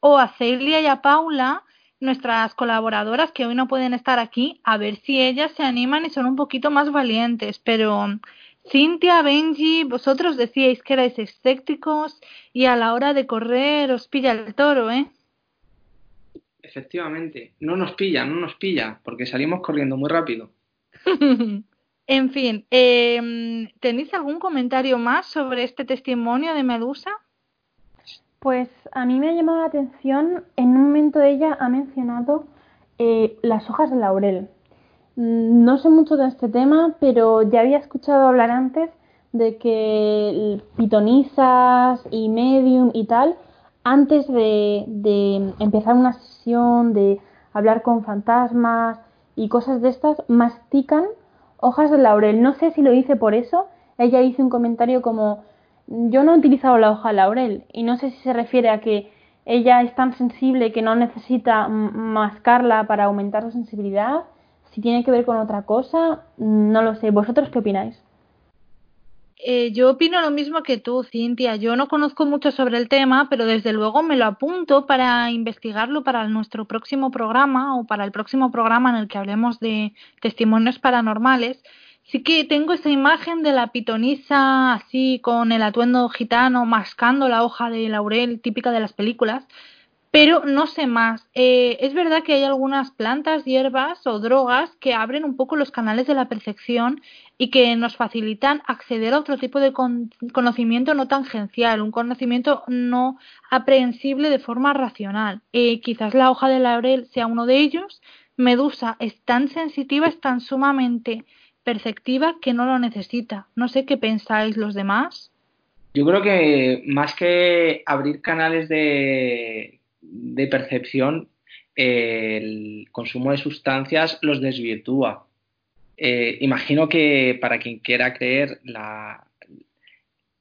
O a Celia y a Paula, nuestras colaboradoras que hoy no pueden estar aquí, a ver si ellas se animan y son un poquito más valientes. Pero Cintia, Benji, vosotros decíais que erais escépticos y a la hora de correr os pilla el toro, ¿eh? Efectivamente. No nos pilla, no nos pilla, porque salimos corriendo muy rápido. <laughs> En fin, eh, ¿tenéis algún comentario más sobre este testimonio de Medusa? Pues a mí me ha llamado la atención, en un momento ella ha mencionado eh, las hojas de laurel. Mm, no sé mucho de este tema, pero ya había escuchado hablar antes de que pitonisas y medium y tal, antes de, de empezar una sesión, de hablar con fantasmas y cosas de estas, mastican hojas de laurel. No sé si lo hice por eso. Ella hizo un comentario como yo no he utilizado la hoja de laurel y no sé si se refiere a que ella es tan sensible que no necesita mascarla para aumentar su sensibilidad, si tiene que ver con otra cosa, no lo sé. ¿Vosotros qué opináis? Eh, yo opino lo mismo que tú, Cintia. Yo no conozco mucho sobre el tema, pero desde luego me lo apunto para investigarlo para nuestro próximo programa o para el próximo programa en el que hablemos de testimonios paranormales. Sí que tengo esa imagen de la pitonisa así con el atuendo gitano mascando la hoja de laurel típica de las películas, pero no sé más. Eh, es verdad que hay algunas plantas, hierbas o drogas que abren un poco los canales de la percepción y que nos facilitan acceder a otro tipo de conocimiento no tangencial, un conocimiento no aprehensible de forma racional. Eh, quizás la hoja de laurel sea uno de ellos. Medusa es tan sensitiva, es tan sumamente perceptiva que no lo necesita. No sé qué pensáis los demás. Yo creo que más que abrir canales de, de percepción, el consumo de sustancias los desvirtúa. Eh, imagino que para quien quiera creer la,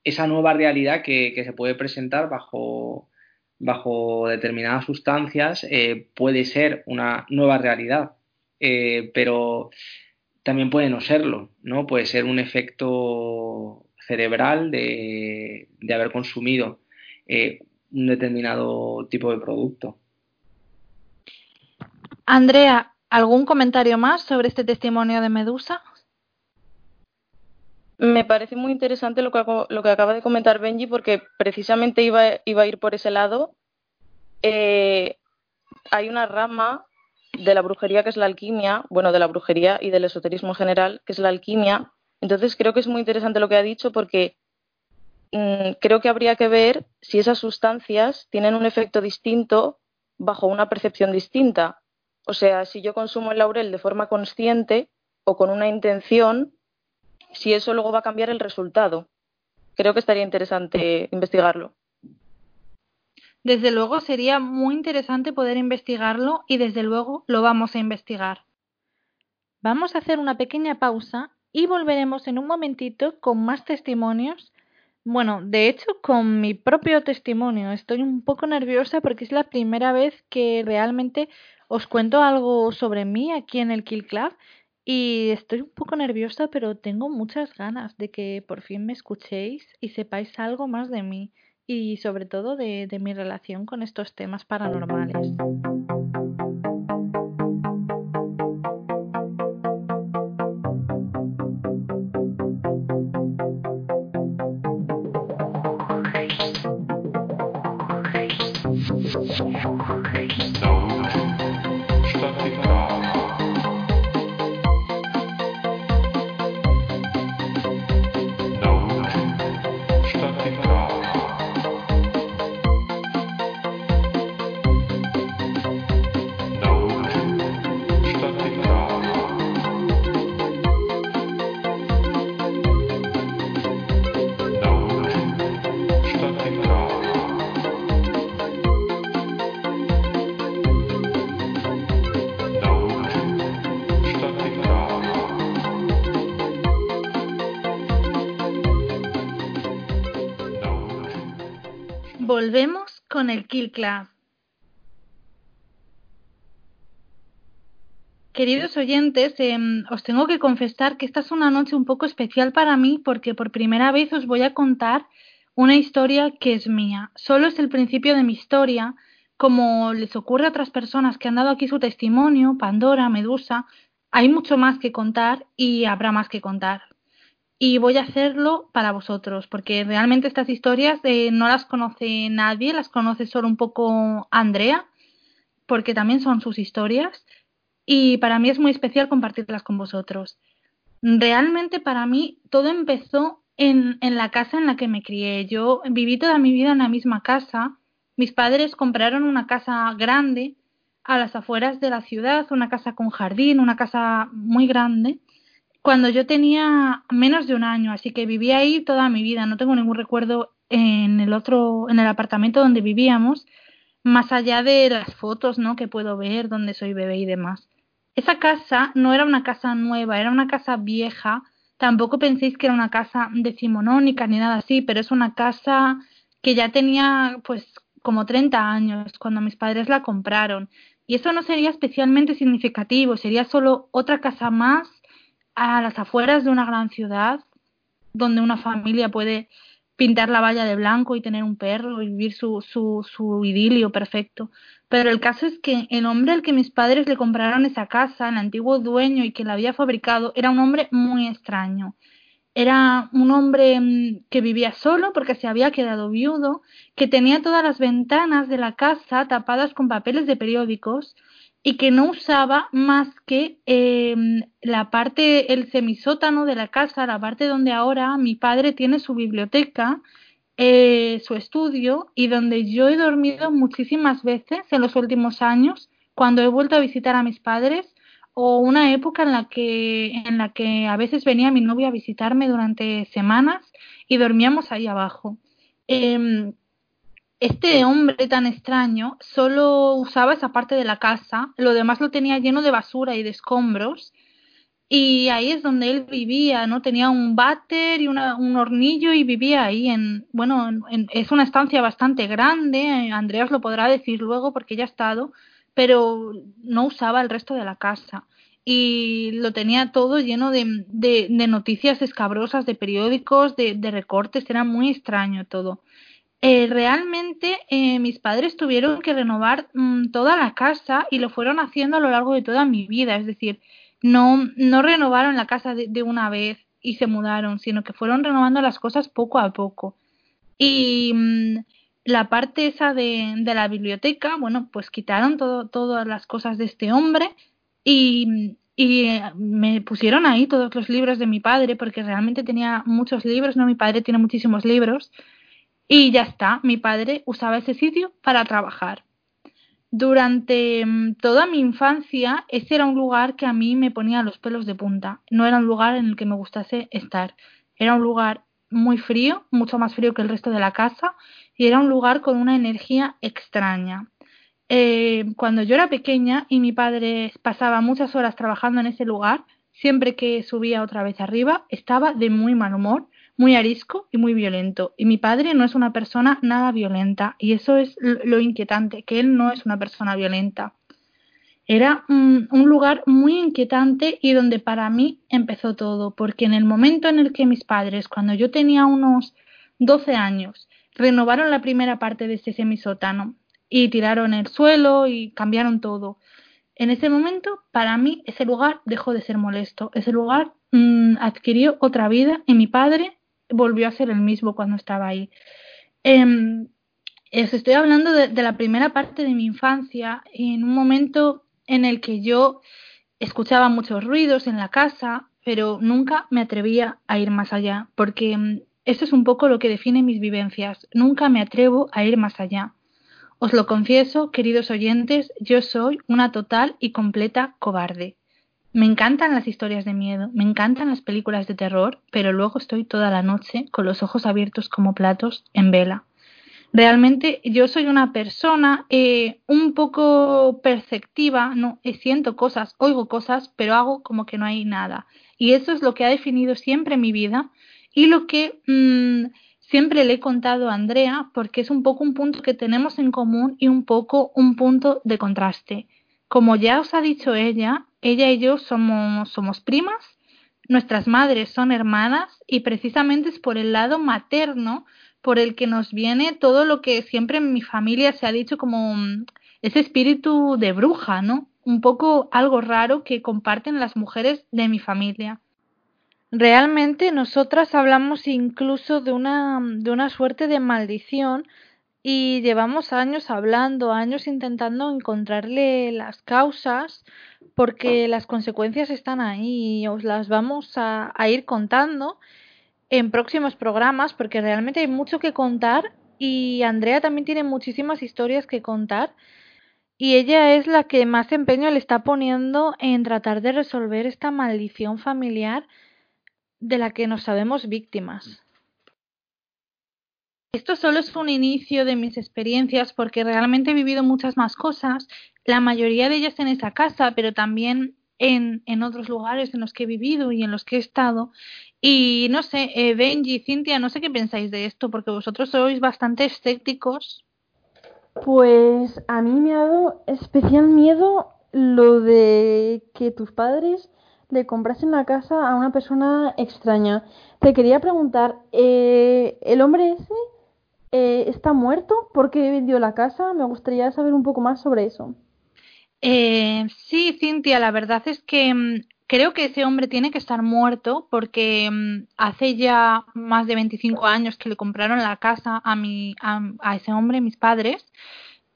esa nueva realidad que, se puede presentar bajo, bajo determinadas sustancias eh, puede ser una nueva realidad, eh, pero también puede no serlo, ¿no? Puede ser un efecto cerebral de, de haber consumido un determinado tipo de producto. Andrea, ¿algún comentario más sobre este testimonio de Medusa? Me parece muy interesante lo que, lo que acaba de comentar Benji porque precisamente iba, iba a ir por ese lado. Eh, hay una rama de la brujería que es la alquimia, bueno, de la brujería y del esoterismo en general, que es la alquimia. Entonces creo que es muy interesante lo que ha dicho porque Mm, creo que habría que ver si esas sustancias tienen un efecto distinto bajo una percepción distinta. O sea, si yo consumo el laurel de forma consciente o con una intención, si eso luego va a cambiar el resultado. Creo que estaría interesante investigarlo. Desde luego sería muy interesante poder investigarlo y desde luego lo vamos a investigar. Vamos a hacer una pequeña pausa y volveremos en un momentito con más testimonios. Bueno, de hecho, con mi propio testimonio. Estoy un poco nerviosa porque es la primera vez que realmente os cuento algo sobre mí aquí en el Kill Club y estoy un poco nerviosa, pero tengo muchas ganas de que por fin me escuchéis y sepáis algo más de mí y sobre todo de, de mi relación con estos temas paranormales. Volvemos con el Kill Club. Queridos oyentes, em, os tengo que confesar que esta es una noche un poco especial para mí porque por primera vez os voy a contar una historia que es mía. Solo es el principio de mi historia, como les ocurre a otras personas que han dado aquí su testimonio, Pandora, Medusa. Hay mucho más que contar y habrá más que contar y voy a hacerlo para vosotros, porque realmente estas historias eh, no las conoce nadie, las conoce solo un poco Andrea, porque también son sus historias y para mí es muy especial compartirlas con vosotros. Realmente para mí todo empezó en, en la casa en la que me crié. Yo viví toda mi vida en la misma casa. Mis padres compraron una casa grande a las afueras de la ciudad, una casa con jardín, una casa muy grande, cuando yo tenía menos de un año, así que viví ahí toda mi vida. No tengo ningún recuerdo en el otro, en el apartamento donde vivíamos, más allá de las fotos, ¿no? Que puedo ver, donde soy bebé y demás. Esa casa no era una casa nueva, era una casa vieja. Tampoco penséis que era una casa decimonónica ni nada así, pero es una casa que ya tenía pues como 30 años cuando mis padres la compraron. Y eso no sería especialmente significativo, sería solo otra casa más a las afueras de una gran ciudad donde una familia puede pintar la valla de blanco y tener un perro y vivir su, su, su idilio perfecto. Pero el caso es que el hombre al que mis padres le compraron esa casa, el antiguo dueño y que la había fabricado, era un hombre muy extraño. Era un hombre mm, que vivía solo porque se había quedado viudo, que tenía todas las ventanas de la casa tapadas con papeles de periódicos y que no usaba más que eh, la parte, el semisótano de la casa, la parte donde ahora mi padre tiene su biblioteca, eh, su estudio y donde yo he dormido muchísimas veces en los últimos años cuando he vuelto a visitar a mis padres o una época en la que en la que a veces venía mi novia a visitarme durante semanas y dormíamos ahí abajo. Eh, este hombre tan extraño solo usaba esa parte de la casa, lo demás lo tenía lleno de basura y de escombros. Y ahí es donde él vivía, ¿no? Tenía un váter y una, un hornillo y vivía ahí en, bueno, en, es una estancia bastante grande, Andreas lo podrá decir luego porque ya ha estado, pero no usaba el resto de la casa y lo tenía todo lleno de, de, de noticias escabrosas, de periódicos, de, de, recortes, era muy extraño todo. Eh, realmente eh, mis padres tuvieron que renovar mmm, toda la casa y lo fueron haciendo a lo largo de toda mi vida, es decir, no, no renovaron la casa de, una vez y se mudaron, sino que fueron renovando las cosas poco a poco. Y mmm, la parte esa de, de, la biblioteca, bueno, pues quitaron todo, todas las cosas de este hombre y, y me pusieron ahí todos los libros de mi padre, porque realmente tenía muchos libros, ¿no? Mi padre tiene muchísimos libros. Y ya está, mi padre usaba ese sitio para trabajar. Durante mm, toda mi infancia, ese era un lugar que a mí me ponía los pelos de punta. No era un lugar en el que me gustase estar. Era un lugar muy frío, mucho más frío que el resto de la casa, y era un lugar con una energía extraña. Eh, cuando yo era pequeña y mi padre pasaba muchas horas trabajando en ese lugar, siempre que subía otra vez arriba, estaba de muy mal humor, muy arisco y muy violento. Y mi padre no es una persona nada violenta, y eso es lo inquietante, que él no es una persona violenta. Era un, lugar muy inquietante y donde para mí empezó todo, porque en el momento en el que mis padres, cuando yo tenía unos 12 años, renovaron la primera parte de ese semisótano y tiraron el suelo y cambiaron todo. En ese momento, para mí, ese lugar dejó de ser molesto. Ese lugar mmm, adquirió otra vida y mi padre volvió a ser el mismo cuando estaba ahí. Os estoy hablando de, de, la primera parte de mi infancia, en un momento en el que yo escuchaba muchos ruidos en la casa, pero nunca me atrevía a ir más allá, porque eso es un poco lo que define mis vivencias. Nunca me atrevo a ir más allá. Os lo confieso, queridos oyentes, yo soy una total y completa cobarde. Me encantan las historias de miedo, me encantan las películas de terror, pero luego estoy toda la noche con los ojos abiertos como platos en vela. Realmente yo soy una persona eh, un poco perceptiva, no eh, siento cosas, oigo cosas, pero hago como que no hay nada. Y eso es lo que ha definido siempre mi vida y lo que mmm, siempre le he contado a Andrea porque es un poco un punto que tenemos en común y un poco un punto de contraste. Como ya os ha dicho ella, ella y yo somos, somos primas, nuestras madres son hermanas y precisamente es por el lado materno por el que nos viene todo lo que siempre en mi familia se ha dicho como mm, ese espíritu de bruja, ¿no? Un poco algo raro que comparten las mujeres de mi familia. Realmente nosotras hablamos incluso de una, de una suerte de maldición y llevamos años hablando, años intentando encontrarle las causas porque las consecuencias están ahí y os las vamos a, ir contando en próximos programas porque realmente hay mucho que contar y Andrea también tiene muchísimas historias que contar y ella es la que más empeño le está poniendo en tratar de resolver esta maldición familiar de la que nos sabemos víctimas. Esto solo es un inicio de mis experiencias porque realmente he vivido muchas más cosas, la mayoría de ellas en esa casa, pero también en, en otros lugares en los que he vivido y en los que he estado. Y no sé, eh, Benji, Cintia, no sé qué pensáis de esto, porque vosotros sois bastante escépticos. Pues a mí me ha dado especial miedo lo de que tus padres le comprasen la casa a una persona extraña. Te quería preguntar, eh, ¿el hombre ese eh, está muerto? ¿Por qué vendió la casa? Me gustaría saber un poco más sobre eso. Eh, sí, Cintia, la verdad es que mm, creo que ese hombre tiene que estar muerto porque mm, hace ya más de 25 años que le compraron la casa a, mi, a, ese hombre, mis padres.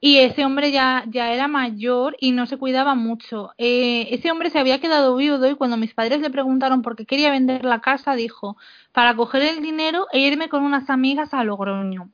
Y ese hombre ya, ya era mayor y no se cuidaba mucho. Eh, ese hombre se había quedado viudo y cuando mis padres le preguntaron por qué quería vender la casa, dijo, para coger el dinero e irme con unas amigas a Logroño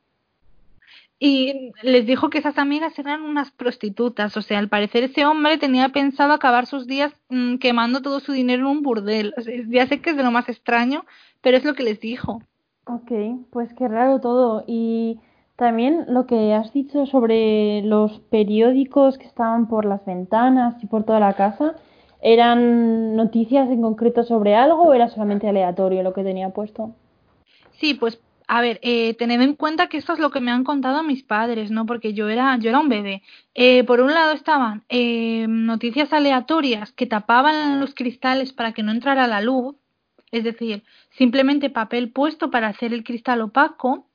y les dijo que esas amigas eran unas prostitutas. O sea, al parecer ese hombre tenía pensado acabar sus días mm, quemando todo su dinero en un burdel. ya sé que es de lo más extraño, pero es lo que les dijo. Ok, pues qué raro todo. Y también lo que has dicho sobre los periódicos que estaban por las ventanas y por toda la casa, ¿eran noticias en concreto sobre algo o era solamente aleatorio lo que tenía puesto? Sí, pues a ver, eh, tened en cuenta que esto es lo que me han contado mis padres, ¿no? Porque yo era, yo era un bebé. Eh, por un lado estaban eh, noticias aleatorias que tapaban los cristales para que no entrara la luz, es decir, simplemente papel puesto para hacer el cristal opaco.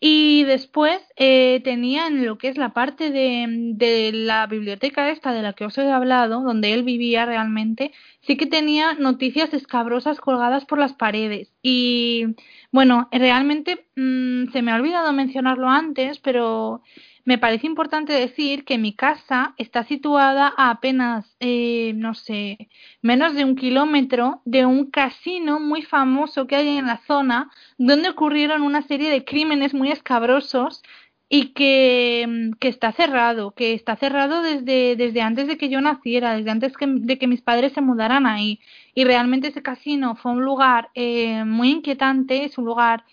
Y después eh, tenía en lo que es la parte de, de, la biblioteca esta de la que os he hablado, donde él vivía realmente, sí que tenía noticias escabrosas colgadas por las paredes. Y bueno, realmente mmm, se me ha olvidado mencionarlo antes, pero me parece importante decir que mi casa está situada a apenas, eh, no sé, menos de un kilómetro de un casino muy famoso que hay en la zona, donde ocurrieron una serie de crímenes muy escabrosos y que, mm, que está cerrado, que está cerrado desde, desde antes de que yo naciera, desde antes de que mis padres se mudaran ahí. Y realmente ese casino fue un lugar eh, muy inquietante, es un lugar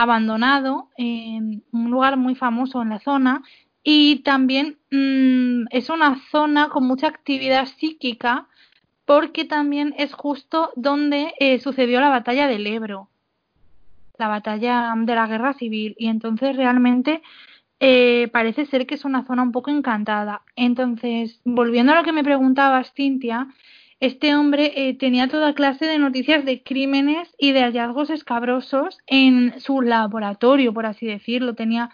abandonado, en un lugar muy famoso en la zona y también mmm, es una zona con mucha actividad psíquica porque también es justo donde eh, sucedió la batalla del Ebro, la batalla de la guerra civil y entonces realmente eh, parece ser que es una zona un poco encantada. Entonces, volviendo a lo que me preguntabas, Cintia, este hombre eh, tenía toda clase de noticias de crímenes y de hallazgos escabrosos en su laboratorio, por así decirlo. Tenía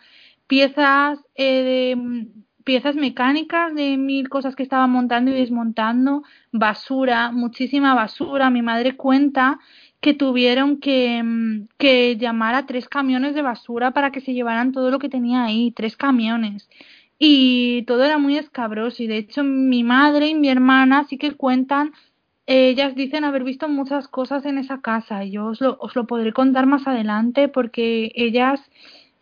piezas, eh, de, piezas mecánicas de mil cosas que estaba montando y desmontando, basura, muchísima basura. Mi madre cuenta que tuvieron que, mm, que llamar a tres camiones de basura para que se llevaran todo lo que tenía ahí, tres camiones y todo era muy escabroso y de hecho mi madre y mi hermana sí que cuentan, ellas dicen haber visto muchas cosas en esa casa yo os lo, os lo podré contar más adelante porque ellas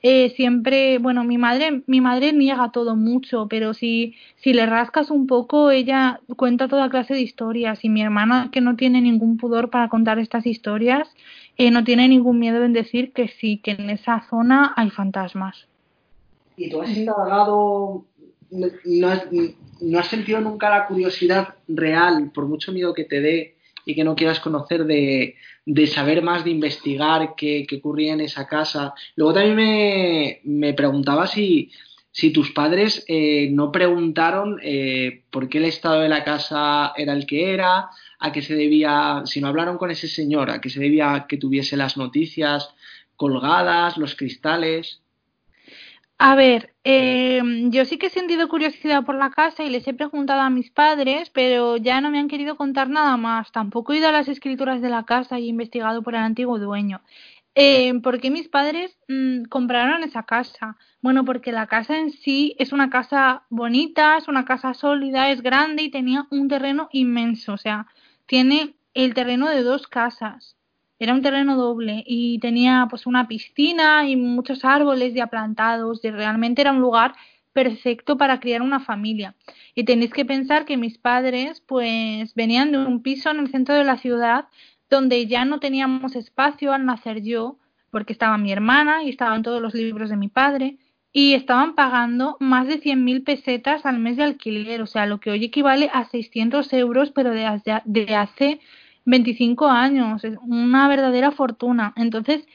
eh, siempre, bueno, mi madre, mi madre niega todo mucho, pero si, si le rascas un poco, ella cuenta toda clase de historias y mi hermana, que no tiene ningún pudor para contar estas historias, eh, no tiene ningún miedo en decir que sí, que en esa zona hay fantasmas. ¿Y tú has indagado, no has, sentido nunca la curiosidad real, por mucho miedo que te dé y que no quieras conocer, de, de saber más, de investigar qué, qué, ocurría en esa casa? Luego también me, me preguntaba si, si tus padres eh, no preguntaron eh, por qué el estado de la casa era el que era, a qué se debía, si no hablaron con ese señor, a qué se debía que tuviese las noticias colgadas, los cristales. A ver, eh, yo sí que he sentido curiosidad por la casa y les he preguntado a mis padres, pero ya no me han querido contar nada más. Tampoco he ido a las escrituras de la casa y he investigado por el antiguo dueño. Eh, ¿Por qué mis padres mm, compraron esa casa? Bueno, porque la casa en sí es una casa bonita, es una casa sólida, es grande y tenía un terreno inmenso. O sea, tiene el terreno de dos casas. Era un terreno doble y tenía pues una piscina y muchos árboles ya plantados y realmente era un lugar perfecto para criar una familia. Y tenéis que pensar que mis padres pues venían de un piso en el centro de la ciudad donde ya no teníamos espacio al nacer yo, porque estaba mi hermana y estaban todos los libros de mi padre, y estaban pagando más de 100.000 pesetas al mes de alquiler, o sea, lo que hoy equivale a 600 euros, pero de, de hace 25 años, es una verdadera fortuna. Entonces,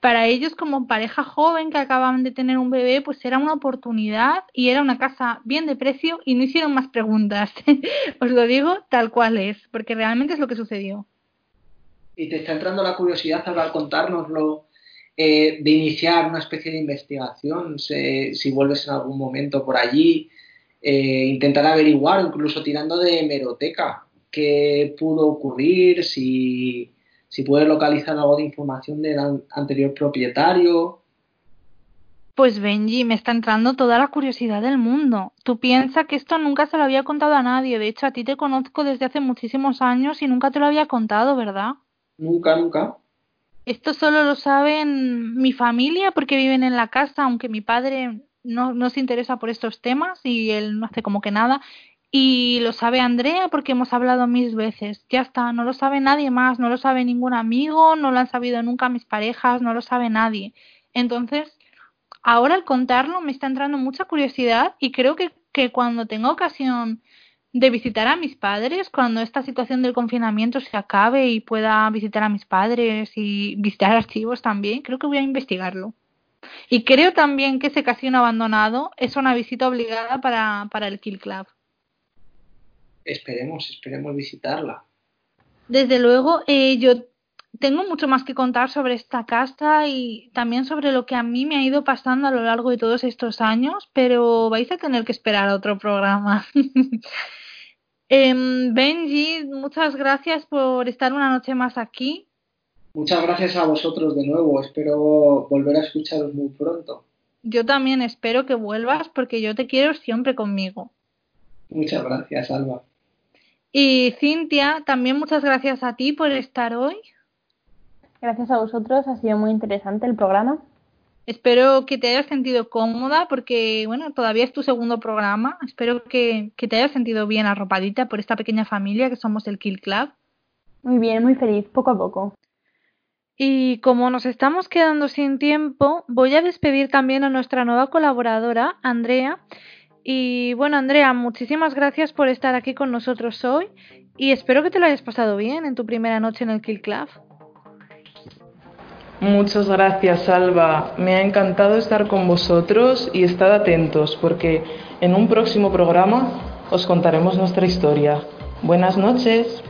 para ellos como pareja joven que acababan de tener un bebé, pues era una oportunidad y era una casa bien de precio y no hicieron más preguntas. <laughs> Os lo digo tal cual es, porque realmente es lo que sucedió y te está entrando la curiosidad al contárnoslo, eh, de iniciar una especie de investigación, si vuelves en algún momento por allí, eh, intentar averiguar, incluso tirando de hemeroteca, qué pudo ocurrir, si, si puedes localizar algo de información del anterior propietario. Pues Benji, me está entrando toda la curiosidad del mundo. Tú piensas que esto nunca se lo había contado a nadie. De hecho, a ti te conozco desde hace muchísimos años y nunca te lo había contado, ¿verdad? Nunca, nunca. Esto solo lo saben mi familia porque viven en la casa, aunque mi padre no, no se interesa por estos temas y él no hace como que nada. Y lo sabe Andrea porque hemos hablado mil veces. Ya está, no lo sabe nadie más, no lo sabe ningún amigo, no lo han sabido nunca mis parejas, no lo sabe nadie. Entonces, ahora al contarlo me está entrando mucha curiosidad y creo que, que cuando tenga ocasión de visitar a mis padres cuando esta situación del confinamiento se acabe y pueda visitar a mis padres y visitar archivos también. Creo que voy a investigarlo. Y creo también que ese casino abandonado es una visita obligada para, para el Kill Club. Esperemos, esperemos visitarla. Desde luego, eh, yo tengo mucho más que contar sobre esta casa y también sobre lo que a mí me ha ido pasando a lo largo de todos estos años, pero vais a tener que esperar a otro programa. <laughs> Em, Benji, muchas gracias por estar una noche más aquí. Muchas gracias a vosotros de nuevo. Espero volver a escucharos muy pronto. Yo también espero que vuelvas porque yo te quiero siempre conmigo. Muchas gracias, Alba. Y Cintia, también muchas gracias a ti por estar hoy. Gracias a vosotros, ha sido muy interesante el programa. Espero que te hayas sentido cómoda porque, bueno, todavía es tu segundo programa. Espero que, que, te hayas sentido bien arropadita por esta pequeña familia que somos el Kill Club. Muy bien, muy feliz, poco a poco. Y como nos estamos quedando sin tiempo, voy a despedir también a nuestra nueva colaboradora, Andrea. Y bueno, Andrea, muchísimas gracias por estar aquí con nosotros hoy y espero que te lo hayas pasado bien en tu primera noche en el Kill Club. Muchas gracias, Alba. Me ha encantado estar con vosotros y estad atentos porque en un próximo programa os contaremos nuestra historia. Buenas noches.